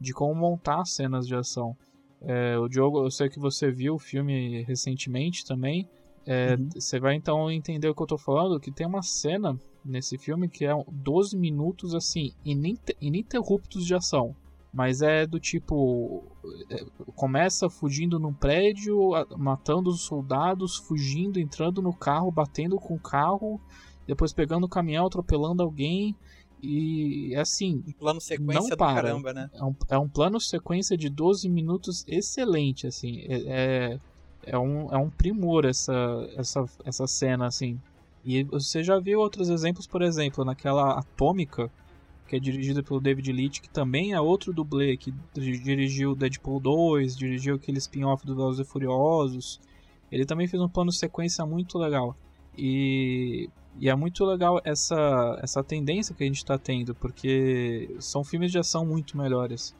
de como montar cenas de ação. É, o Diogo, eu sei que você viu o filme recentemente também, é, uhum. Você vai então entender o que eu tô falando, que tem uma cena nesse filme que é 12 minutos assim, ininterruptos de ação. Mas é do tipo. É, começa fugindo num prédio, matando os soldados, fugindo, entrando no carro, batendo com o carro, depois pegando o caminhão, atropelando alguém. E assim. Um plano sequência não para. caramba, né? É um, é um plano sequência de 12 minutos excelente, assim. é, é é um, é um primor essa, essa, essa cena, assim. E você já viu outros exemplos, por exemplo, naquela Atômica, que é dirigida pelo David Leitch, que também é outro dublê, que dirigiu Deadpool 2, dirigiu aquele spin-off do Velozes e Furiosos. Ele também fez um plano sequência muito legal. E, e é muito legal essa, essa tendência que a gente está tendo, porque são filmes de ação muito melhores.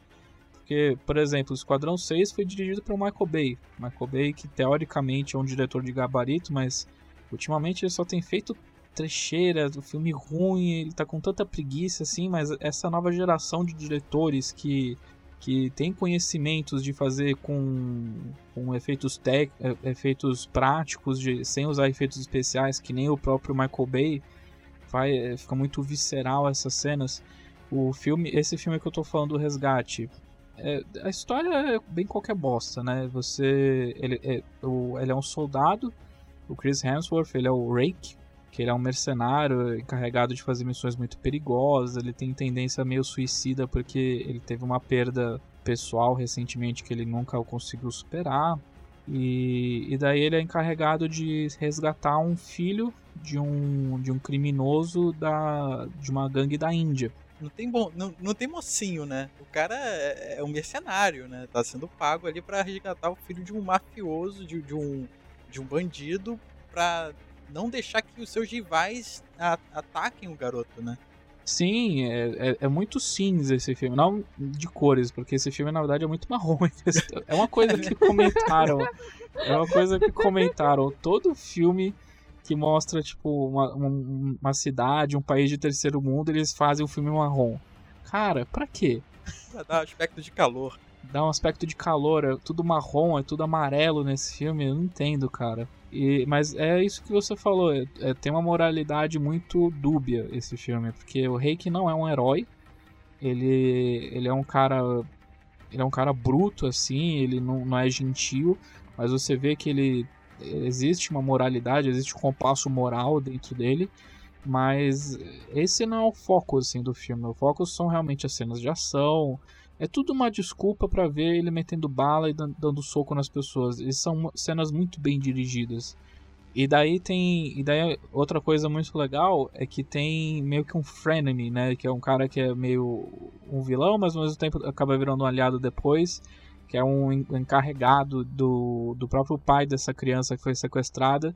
Porque, por exemplo, o Esquadrão 6 foi dirigido pelo Michael Bay. Michael Bay, que teoricamente é um diretor de gabarito, mas ultimamente ele só tem feito trecheira, o filme ruim, ele tá com tanta preguiça assim, mas essa nova geração de diretores que que tem conhecimentos de fazer com, com efeitos tec, eh, efeitos práticos de, sem usar efeitos especiais que nem o próprio Michael Bay vai eh, fica muito visceral essas cenas o filme esse filme que eu tô falando do resgate é, a história é bem qualquer bosta né você ele é, o, ele é um soldado o Chris Hemsworth ele é o Rake que ele é um mercenário encarregado de fazer missões muito perigosas, ele tem tendência meio suicida porque ele teve uma perda pessoal recentemente que ele nunca conseguiu superar. E, e daí ele é encarregado de resgatar um filho de um, de um criminoso da, de uma gangue da Índia. Não tem, bom, não, não tem mocinho, né? O cara é, é um mercenário, né? Tá sendo pago ali para resgatar o filho de um mafioso, de, de, um, de um bandido, pra não deixar que os seus rivais a, ataquem o garoto, né? Sim, é, é, é, muito cinza esse filme. Não de cores, porque esse filme na verdade é muito marrom. É uma coisa que comentaram. É uma coisa que comentaram. Todo filme que mostra, tipo, uma, uma cidade, um país de terceiro mundo, eles fazem um filme marrom. Cara, pra quê? Pra dar um aspecto de calor. Dá um aspecto de calor, é tudo marrom, é tudo amarelo nesse filme. Eu não entendo, cara. E, mas é isso que você falou, é, é, tem uma moralidade muito dúbia esse filme, porque o Reiki não é um herói, ele, ele é um cara ele é um cara bruto assim, ele não, não é gentil, mas você vê que ele existe uma moralidade, existe um compasso moral dentro dele, mas esse não é o foco assim do filme. O foco são realmente as cenas de ação, é tudo uma desculpa para ver ele metendo bala e dando soco nas pessoas. E são cenas muito bem dirigidas. E daí tem. E daí outra coisa muito legal é que tem meio que um frenemy, né? Que é um cara que é meio um vilão, mas ao mesmo tempo acaba virando um aliado depois. Que é um encarregado do, do próprio pai dessa criança que foi sequestrada.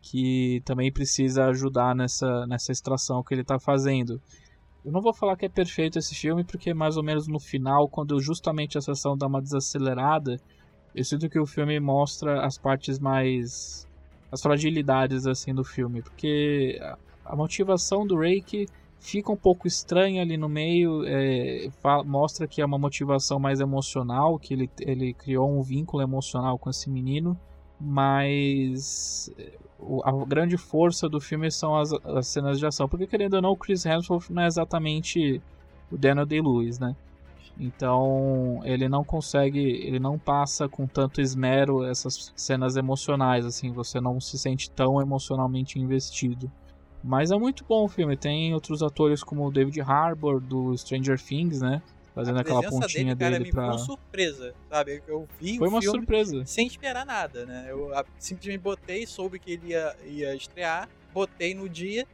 Que também precisa ajudar nessa, nessa extração que ele está fazendo. Eu não vou falar que é perfeito esse filme, porque mais ou menos no final, quando justamente a sessão dá uma desacelerada, eu sinto que o filme mostra as partes mais. as fragilidades assim do filme. Porque a motivação do Reiki fica um pouco estranha ali no meio, é, mostra que é uma motivação mais emocional, que ele, ele criou um vínculo emocional com esse menino, mas a grande força do filme são as, as, cenas de ação. Porque, querendo ou não, o Chris Hemsworth não é exatamente o Daniel Day-Lewis, né? Então, ele não consegue, ele não passa com tanto esmero essas cenas emocionais, assim, você não se sente tão emocionalmente investido. Mas é muito bom o filme, tem outros atores como o David Harbour, do Stranger Things, né? fazendo aquela pontinha dele, cara, dele pra... Foi uma surpresa, sabe? Eu vi Foi uma surpresa. sem esperar nada, né? Eu simplesmente botei, soube que ele ia, ia estrear, botei no dia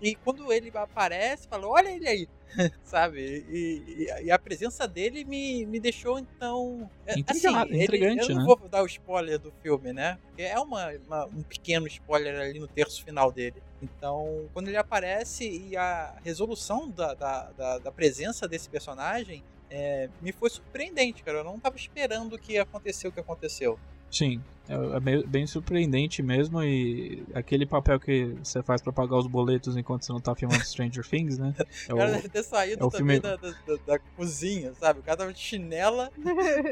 e quando ele aparece, falou, olha ele aí, sabe? E, e, e, a presença dele me, me deixou, então... É, Intrigado, assim, intrigante, ele, eu não né? vou dar o spoiler do filme, né? Porque é uma, uma, um pequeno spoiler ali no terço final dele. Então, quando ele aparece e a resolução da, da, da, da presença desse personagem é, me foi surpreendente, cara. Eu não estava esperando que ia acontecer o que aconteceu. Sim, é, é bem surpreendente mesmo e aquele papel que você faz para pagar os boletos enquanto você não tá filmando Stranger Things, né? É o cara deve ter saído é também filme... da, da, da, cozinha, sabe? O cara tava de chinela,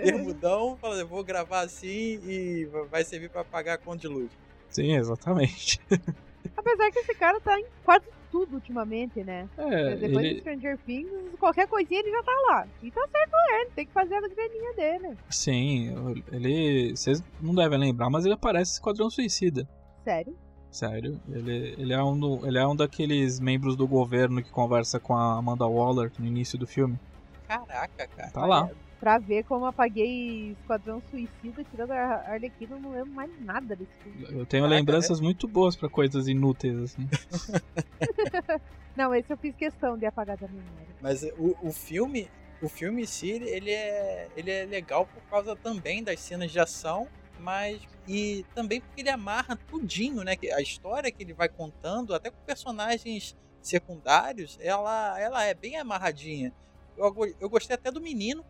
bermudão, falando, eu vou gravar assim e vai servir para pagar a conta de luz. Sim, exatamente. Apesar que esse cara tá em quase tudo ultimamente, né? É, Depois ele... de Stranger Things, qualquer coisinha ele já tá lá. E tá certo ele, tem que fazer a graninha dele. Sim, ele. Vocês não devem lembrar, mas ele aparece em Esquadrão Suicida. Sério? Sério, ele, ele, é um do, ele é um daqueles membros do governo que conversa com a Amanda Waller no início do filme. Caraca, cara. Tá lá pra ver como apaguei Esquadrão Suicida, tirando a Arlequina, eu não lembro mais nada desse filme. Eu tenho Caraca, lembranças né? muito boas para coisas inúteis, assim. não, esse eu fiz questão de apagar da memória. Mas o, o filme, o filme em si, ele é, ele é legal por causa também das cenas de ação, mas e também porque ele amarra tudinho, né? A história que ele vai contando, até com personagens secundários, ela, ela é bem amarradinha. Eu, eu gostei até do menino,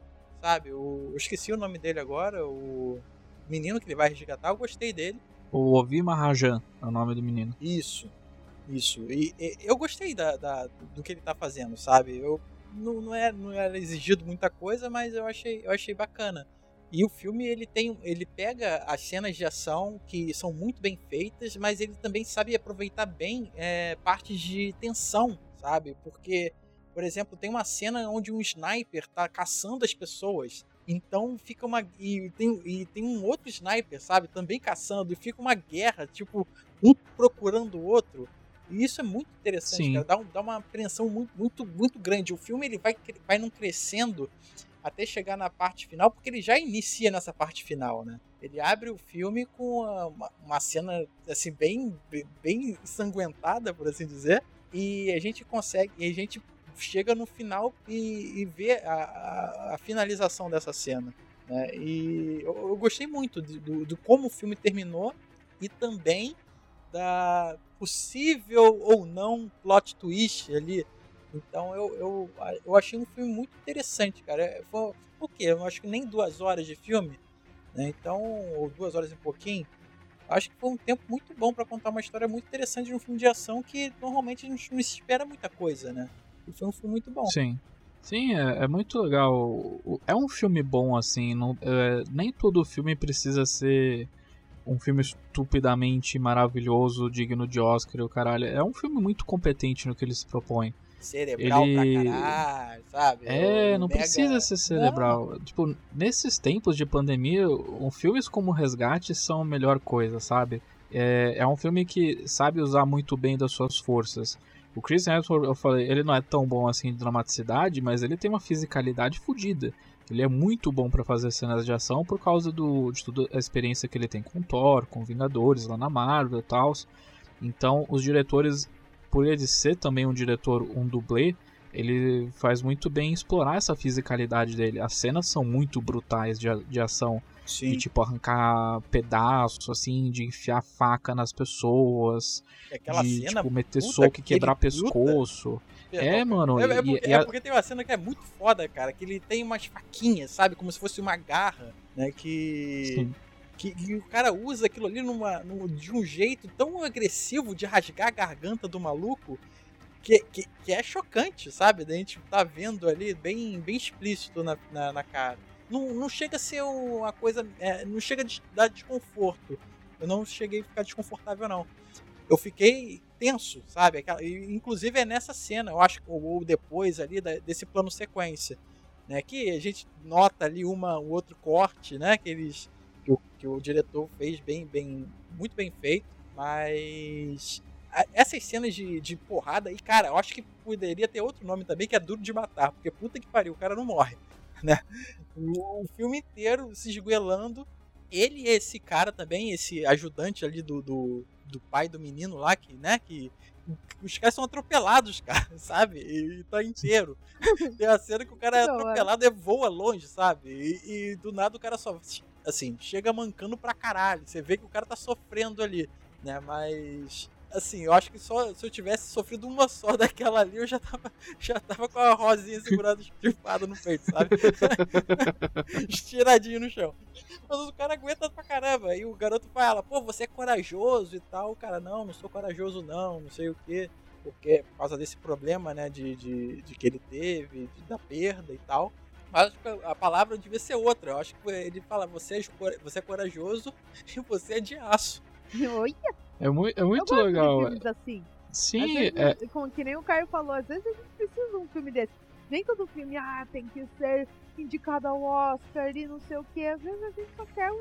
sabe? O, eu esqueci o nome dele agora, o menino que ele vai resgatar, eu gostei dele. O Ovi Mahajan é o nome do menino. Isso, isso. E, e eu gostei da, da, do que ele tá fazendo, sabe? Eu não, não, é, não era exigido muita coisa, mas eu achei, eu achei bacana. E o filme ele tem, ele pega as cenas de ação que são muito bem feitas, mas ele também sabe aproveitar bem é, partes de tensão, sabe? Porque, por exemplo, tem uma cena onde um sniper tá caçando as pessoas. Então fica uma. E tem, e tem um outro sniper, sabe? Também caçando. E fica uma guerra, tipo, um procurando o outro. E isso é muito interessante, cara. Dá, dá uma apreensão muito, muito, muito grande. O filme ele vai, vai não crescendo até chegar na parte final, porque ele já inicia nessa parte final, né? Ele abre o filme com uma, uma cena assim bem bem ensanguentada, por assim dizer, e a gente consegue, a gente chega no final e, e vê a, a, a, finalização dessa cena. Né? E eu, eu gostei muito de, do, como o filme terminou e também da possível ou não plot twist ali então eu, eu, eu achei um filme muito interessante, cara. É, foi o quê? Eu acho que nem duas horas de filme, né? Então, ou duas horas e pouquinho. Acho que foi um tempo muito bom para contar uma história muito interessante de um filme de ação que normalmente a gente não espera muita coisa, né? E foi um filme muito bom. Sim. Sim, é, é muito legal. É um filme bom, assim. Não, é, nem todo filme precisa ser um filme estupidamente maravilhoso, digno de Oscar e o caralho. É um filme muito competente no que ele se propõe cerebral ele... pra caralho, sabe? É, não precisa ser cerebral. Não. Tipo, nesses tempos de pandemia, um, filmes como Resgate são a melhor coisa, sabe? É, é um filme que sabe usar muito bem das suas forças. O Chris Hemsworth, eu falei, ele não é tão bom assim de dramaticidade, mas ele tem uma fisicalidade fodida. Ele é muito bom para fazer cenas de ação por causa do, de toda a experiência que ele tem com Thor, com Vingadores, lá na Marvel e tal. Então, os diretores por ele ser também um diretor, um dublê, ele faz muito bem explorar essa fisicalidade dele. As cenas são muito brutais de, de ação. Sim. De tipo arrancar pedaços, assim, de enfiar faca nas pessoas. Aquela de cena tipo, meter soco e quebrar pescoço. É, mano. É, é, porque, é, porque, tem uma cena que é muito foda, cara. Que ele tem umas faquinhas, sabe? Como se fosse uma garra, né? Que. Sim. Que, que, o cara usa aquilo ali numa, num, de um jeito tão agressivo de rasgar a garganta do maluco que, que, que, é chocante, sabe? A gente tá vendo ali bem, bem explícito na, na, na cara. Não, não chega a ser uma coisa. É, não chega a dar desconforto. Eu não cheguei a ficar desconfortável, não. Eu fiquei tenso, sabe? Aquela, inclusive é nessa cena, eu acho, ou depois ali, desse plano sequência. Né, que a gente nota ali uma, um outro corte, né? Que eles que o, que o diretor fez bem, bem, muito bem feito, mas essas cenas de, de porrada, e cara, eu acho que poderia ter outro nome também, que é Duro de Matar, porque puta que pariu, o cara não morre, né? O, filme inteiro se esguelando, ele e esse cara também, esse ajudante ali do, do, do pai do menino lá, que, né, que os caras são atropelados, cara, sabe? E tá inteiro. Tem a cena que o cara é atropelado e voa longe, sabe? E, e, do nada o cara só assim, chega mancando pra caralho. Você vê que o cara tá sofrendo ali, né? Mas assim, eu acho que só se eu tivesse sofrido uma só daquela ali, eu já tava, já tava com a rosinha segurada estripada no peito, sabe? Estiradinho no chão. Mas o cara aguenta pra caramba. E o garoto fala, pô, você é corajoso e tal. O cara, não, não sou corajoso não, não sei o que. Porque por causa desse problema, né, de, de, de que ele teve, de, da perda e tal. Mas a palavra devia ser outra. Eu acho que ele fala: você é, você é corajoso e você é de aço. Olha! É, mu é muito eu legal. De assim. Sim, vezes, é... como que nem o Caio falou, às vezes a gente precisa de um filme desse. Nem todo filme, ah, tem que ser indicado ao Oscar e não sei o que. Às vezes a gente só quer um,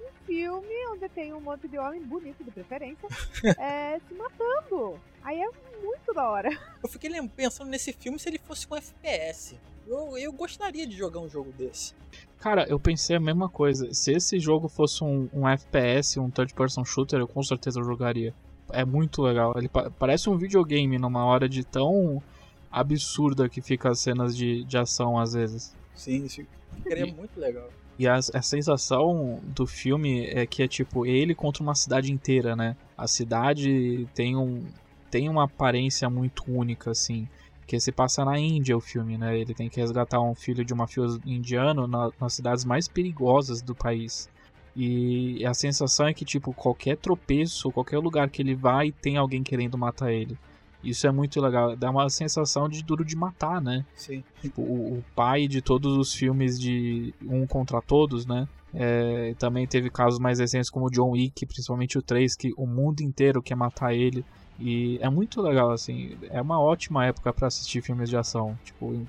um filme onde tem um monte de homem bonito, de preferência, é, se matando. Aí é muito da hora. Eu fiquei pensando nesse filme se ele fosse com FPS. Eu, eu gostaria de jogar um jogo desse. Cara, eu pensei a mesma coisa. Se esse jogo fosse um, um FPS, um third person shooter, eu com certeza jogaria. É muito legal. Ele pa parece um videogame numa hora de tão absurda que fica as cenas de, de ação às vezes. Sim, isso e, muito legal. E a, a, sensação do filme é que é tipo ele contra uma cidade inteira, né? A cidade tem um tem uma aparência muito única assim. Que se passa na Índia o filme, né? Ele tem que resgatar um filho de um mafioso indiano na, nas cidades mais perigosas do país. E a sensação é que, tipo, qualquer tropeço, qualquer lugar que ele vai, tem alguém querendo matar ele. Isso é muito legal. Dá uma sensação de duro de matar, né? Sim. Tipo, o, o pai de todos os filmes de Um contra Todos, né? É, também teve casos mais recentes como o John Wick, principalmente o 3, que o mundo inteiro quer matar ele. E é muito legal, assim. É uma ótima época para assistir filmes de ação. Tipo,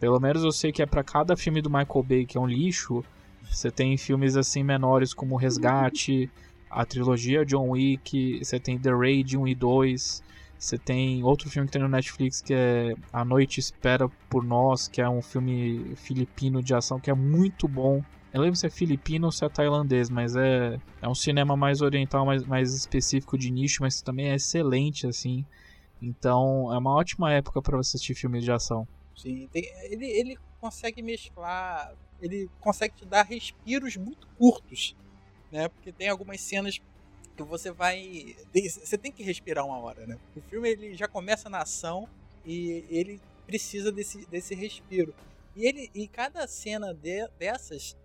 pelo menos eu sei que é para cada filme do Michael Bay que é um lixo, você tem filmes assim menores como Resgate, a trilogia John Wick, você tem The Raid 1 e 2, você tem outro filme que tem no Netflix que é A Noite Espera por Nós, que é um filme filipino de ação que é muito bom. Eu lembro se é filipino ou se é tailandês, mas é, é um cinema mais oriental, mais, mais específico de nicho, mas também é excelente, assim. Então é uma ótima época para você assistir filmes de ação. Sim, tem, ele, ele consegue mesclar, ele consegue te dar respiros muito curtos, né? Porque tem algumas cenas que você vai, você tem que respirar uma hora, né? O filme ele já começa na ação e ele precisa desse, desse respiro. E ele, e cada cena de, dessas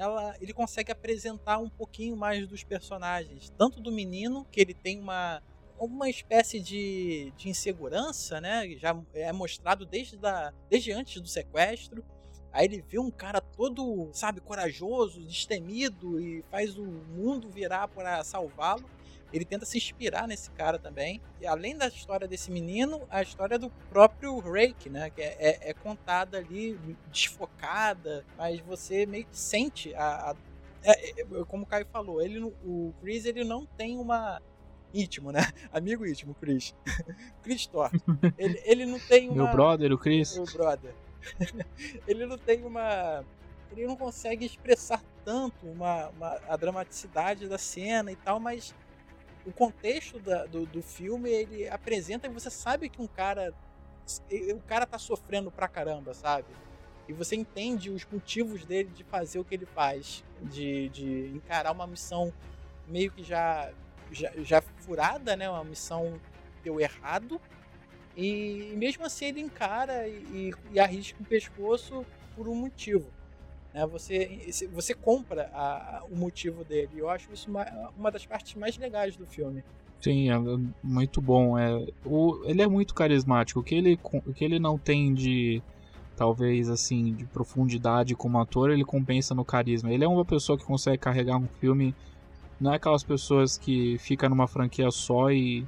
ela, ele consegue apresentar um pouquinho mais dos personagens. Tanto do menino, que ele tem uma, uma espécie de, de insegurança, né? Já é mostrado desde, da, desde antes do sequestro. Aí ele vê um cara todo, sabe, corajoso, destemido e faz o mundo virar para salvá-lo ele tenta se inspirar nesse cara também. E além da história desse menino, a história do próprio Rake, né? Que é, é, é contada ali, desfocada, mas você meio que sente a. a é, é como o Caio falou, ele, o Chris ele não tem uma. íntimo, né? Amigo íntimo, Chris. Chris Thor. Ele, ele não tem uma. Meu brother, o Chris. Meu brother. ele não tem uma. Ele não consegue expressar tanto uma, uma, a dramaticidade da cena e tal, mas o contexto da, do, do filme ele apresenta e você sabe que um cara o cara tá sofrendo pra caramba, sabe? E você entende os motivos dele de fazer o que ele faz, de, de encarar uma missão meio que já, já, já furada, né? Uma missão deu errado. E mesmo assim ele encara e, e arrisca o pescoço por um motivo. Né? Você, você compra a, o motivo dele. Eu acho isso uma, uma das partes mais legais do filme. Sim, é muito bom. É, o, ele é muito carismático. O que ele, o que ele não tem de talvez assim de profundidade como ator, ele compensa no carisma. Ele é uma pessoa que consegue carregar um filme. Não é aquelas pessoas que fica numa franquia só e,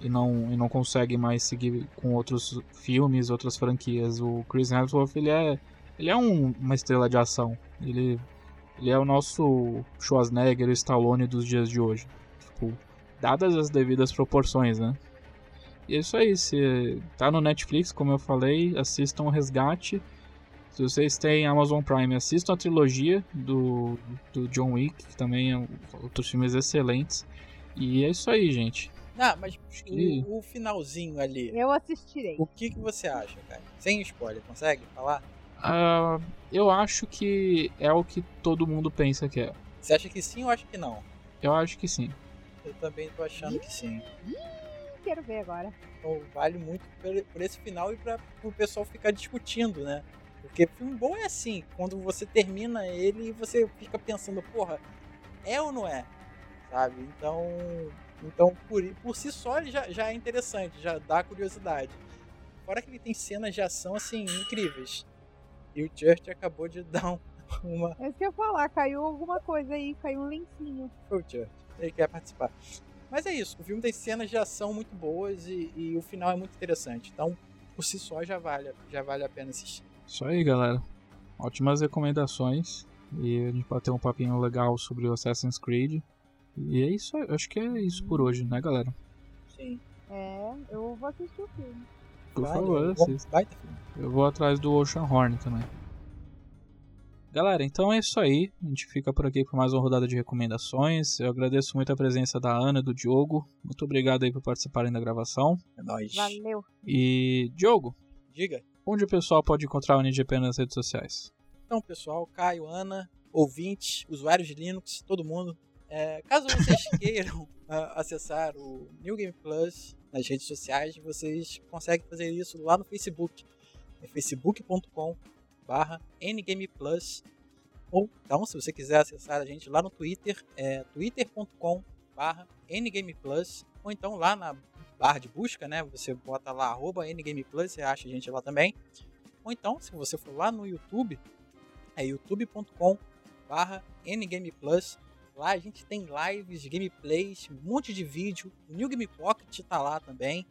e não e não consegue mais seguir com outros filmes, outras franquias. O Chris Hemsworth ele é ele é um, uma estrela de ação. Ele, ele é o nosso Schwarzenegger, o Stallone dos dias de hoje. Tipo, dadas as devidas proporções, né? E é isso aí, se tá no Netflix, como eu falei, assistam o Resgate. Se vocês têm Amazon Prime, assistam a trilogia do, do John Wick, que também é outros filmes excelentes. E é isso aí, gente. Ah, mas e... o, finalzinho ali. Eu assistirei. O que, que você acha, cara? Sem spoiler, consegue falar? Uh, eu acho que é o que todo mundo pensa que é. Você acha que sim ou acha que não? Eu acho que sim. Eu também tô achando que sim. Quero ver agora. Então, vale muito por, esse final e para o pessoal ficar discutindo, né? Porque filme bom é assim, quando você termina ele e você fica pensando, porra, é ou não é? Sabe? Então, então por, por si só ele já, já é interessante, já dá curiosidade. Fora que ele tem cenas de ação assim incríveis. E o Church acabou de dar um, uma. É isso que eu ia falar, caiu alguma coisa aí, caiu um lencinho. Foi o Church, ele quer participar. Mas é isso, o filme tem cenas de ação muito boas e, e o final é muito interessante. Então, por si só, já vale, já vale a pena assistir. Isso aí, galera. Ótimas recomendações. E a gente pode ter um papinho legal sobre o Assassin's Creed. E é isso, acho que é isso por hoje, né, galera? Sim. É, eu vou assistir o filme. Por vale, favor, assista. Eu vou atrás do Ocean Horn também. Galera, então é isso aí. A gente fica por aqui por mais uma rodada de recomendações. Eu agradeço muito a presença da Ana e do Diogo. Muito obrigado aí por participarem da gravação. É nóis. Valeu. E, Diogo. Diga. Onde o pessoal pode encontrar o NGP nas redes sociais? Então, pessoal, Caio, Ana, ouvintes, usuários de Linux, todo mundo. É, caso vocês queiram uh, acessar o New Game Plus, nas redes sociais, vocês conseguem fazer isso lá no Facebook. É facebook.com barra ngameplus ou então, se você quiser acessar a gente lá no Twitter, é twitter.com barra ngameplus ou então lá na barra de busca, né? Você bota lá arroba ngameplus, você acha a gente lá também. Ou então, se você for lá no YouTube, é youtube.com barra ngameplus. Lá a gente tem lives, gameplays, um monte de vídeo. O New Game Pocket está lá também.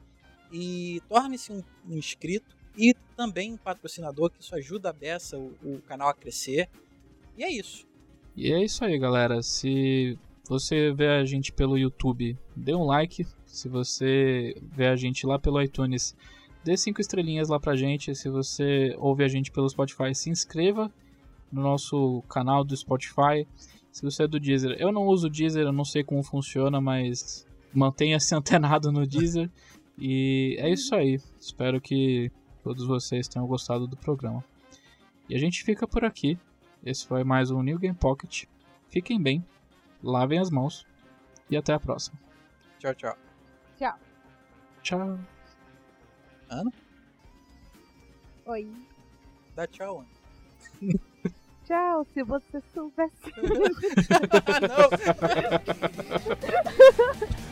E torne-se um, um, inscrito e também um patrocinador, que isso ajuda a beça o, o canal a crescer. E é isso. E é isso aí, galera. Se você vê a gente pelo YouTube, dê um like. Se você vê a gente lá pelo iTunes, dê cinco estrelinhas lá pra gente. Se você ouve a gente pelo Spotify, se inscreva no nosso canal do Spotify. Se você é do Deezer, eu não uso o Deezer, eu não sei como funciona, mas mantenha-se antenado no Deezer. e é isso aí. Espero que todos vocês tenham gostado do programa. E a gente fica por aqui. Esse foi mais um New Game Pocket. Fiquem bem, lavem as mãos e até a próxima. Tchau, tchau. Tchau. Tchau. Ana? Oi. Dá tchau, Ana. Tchau, se você soubesse. não.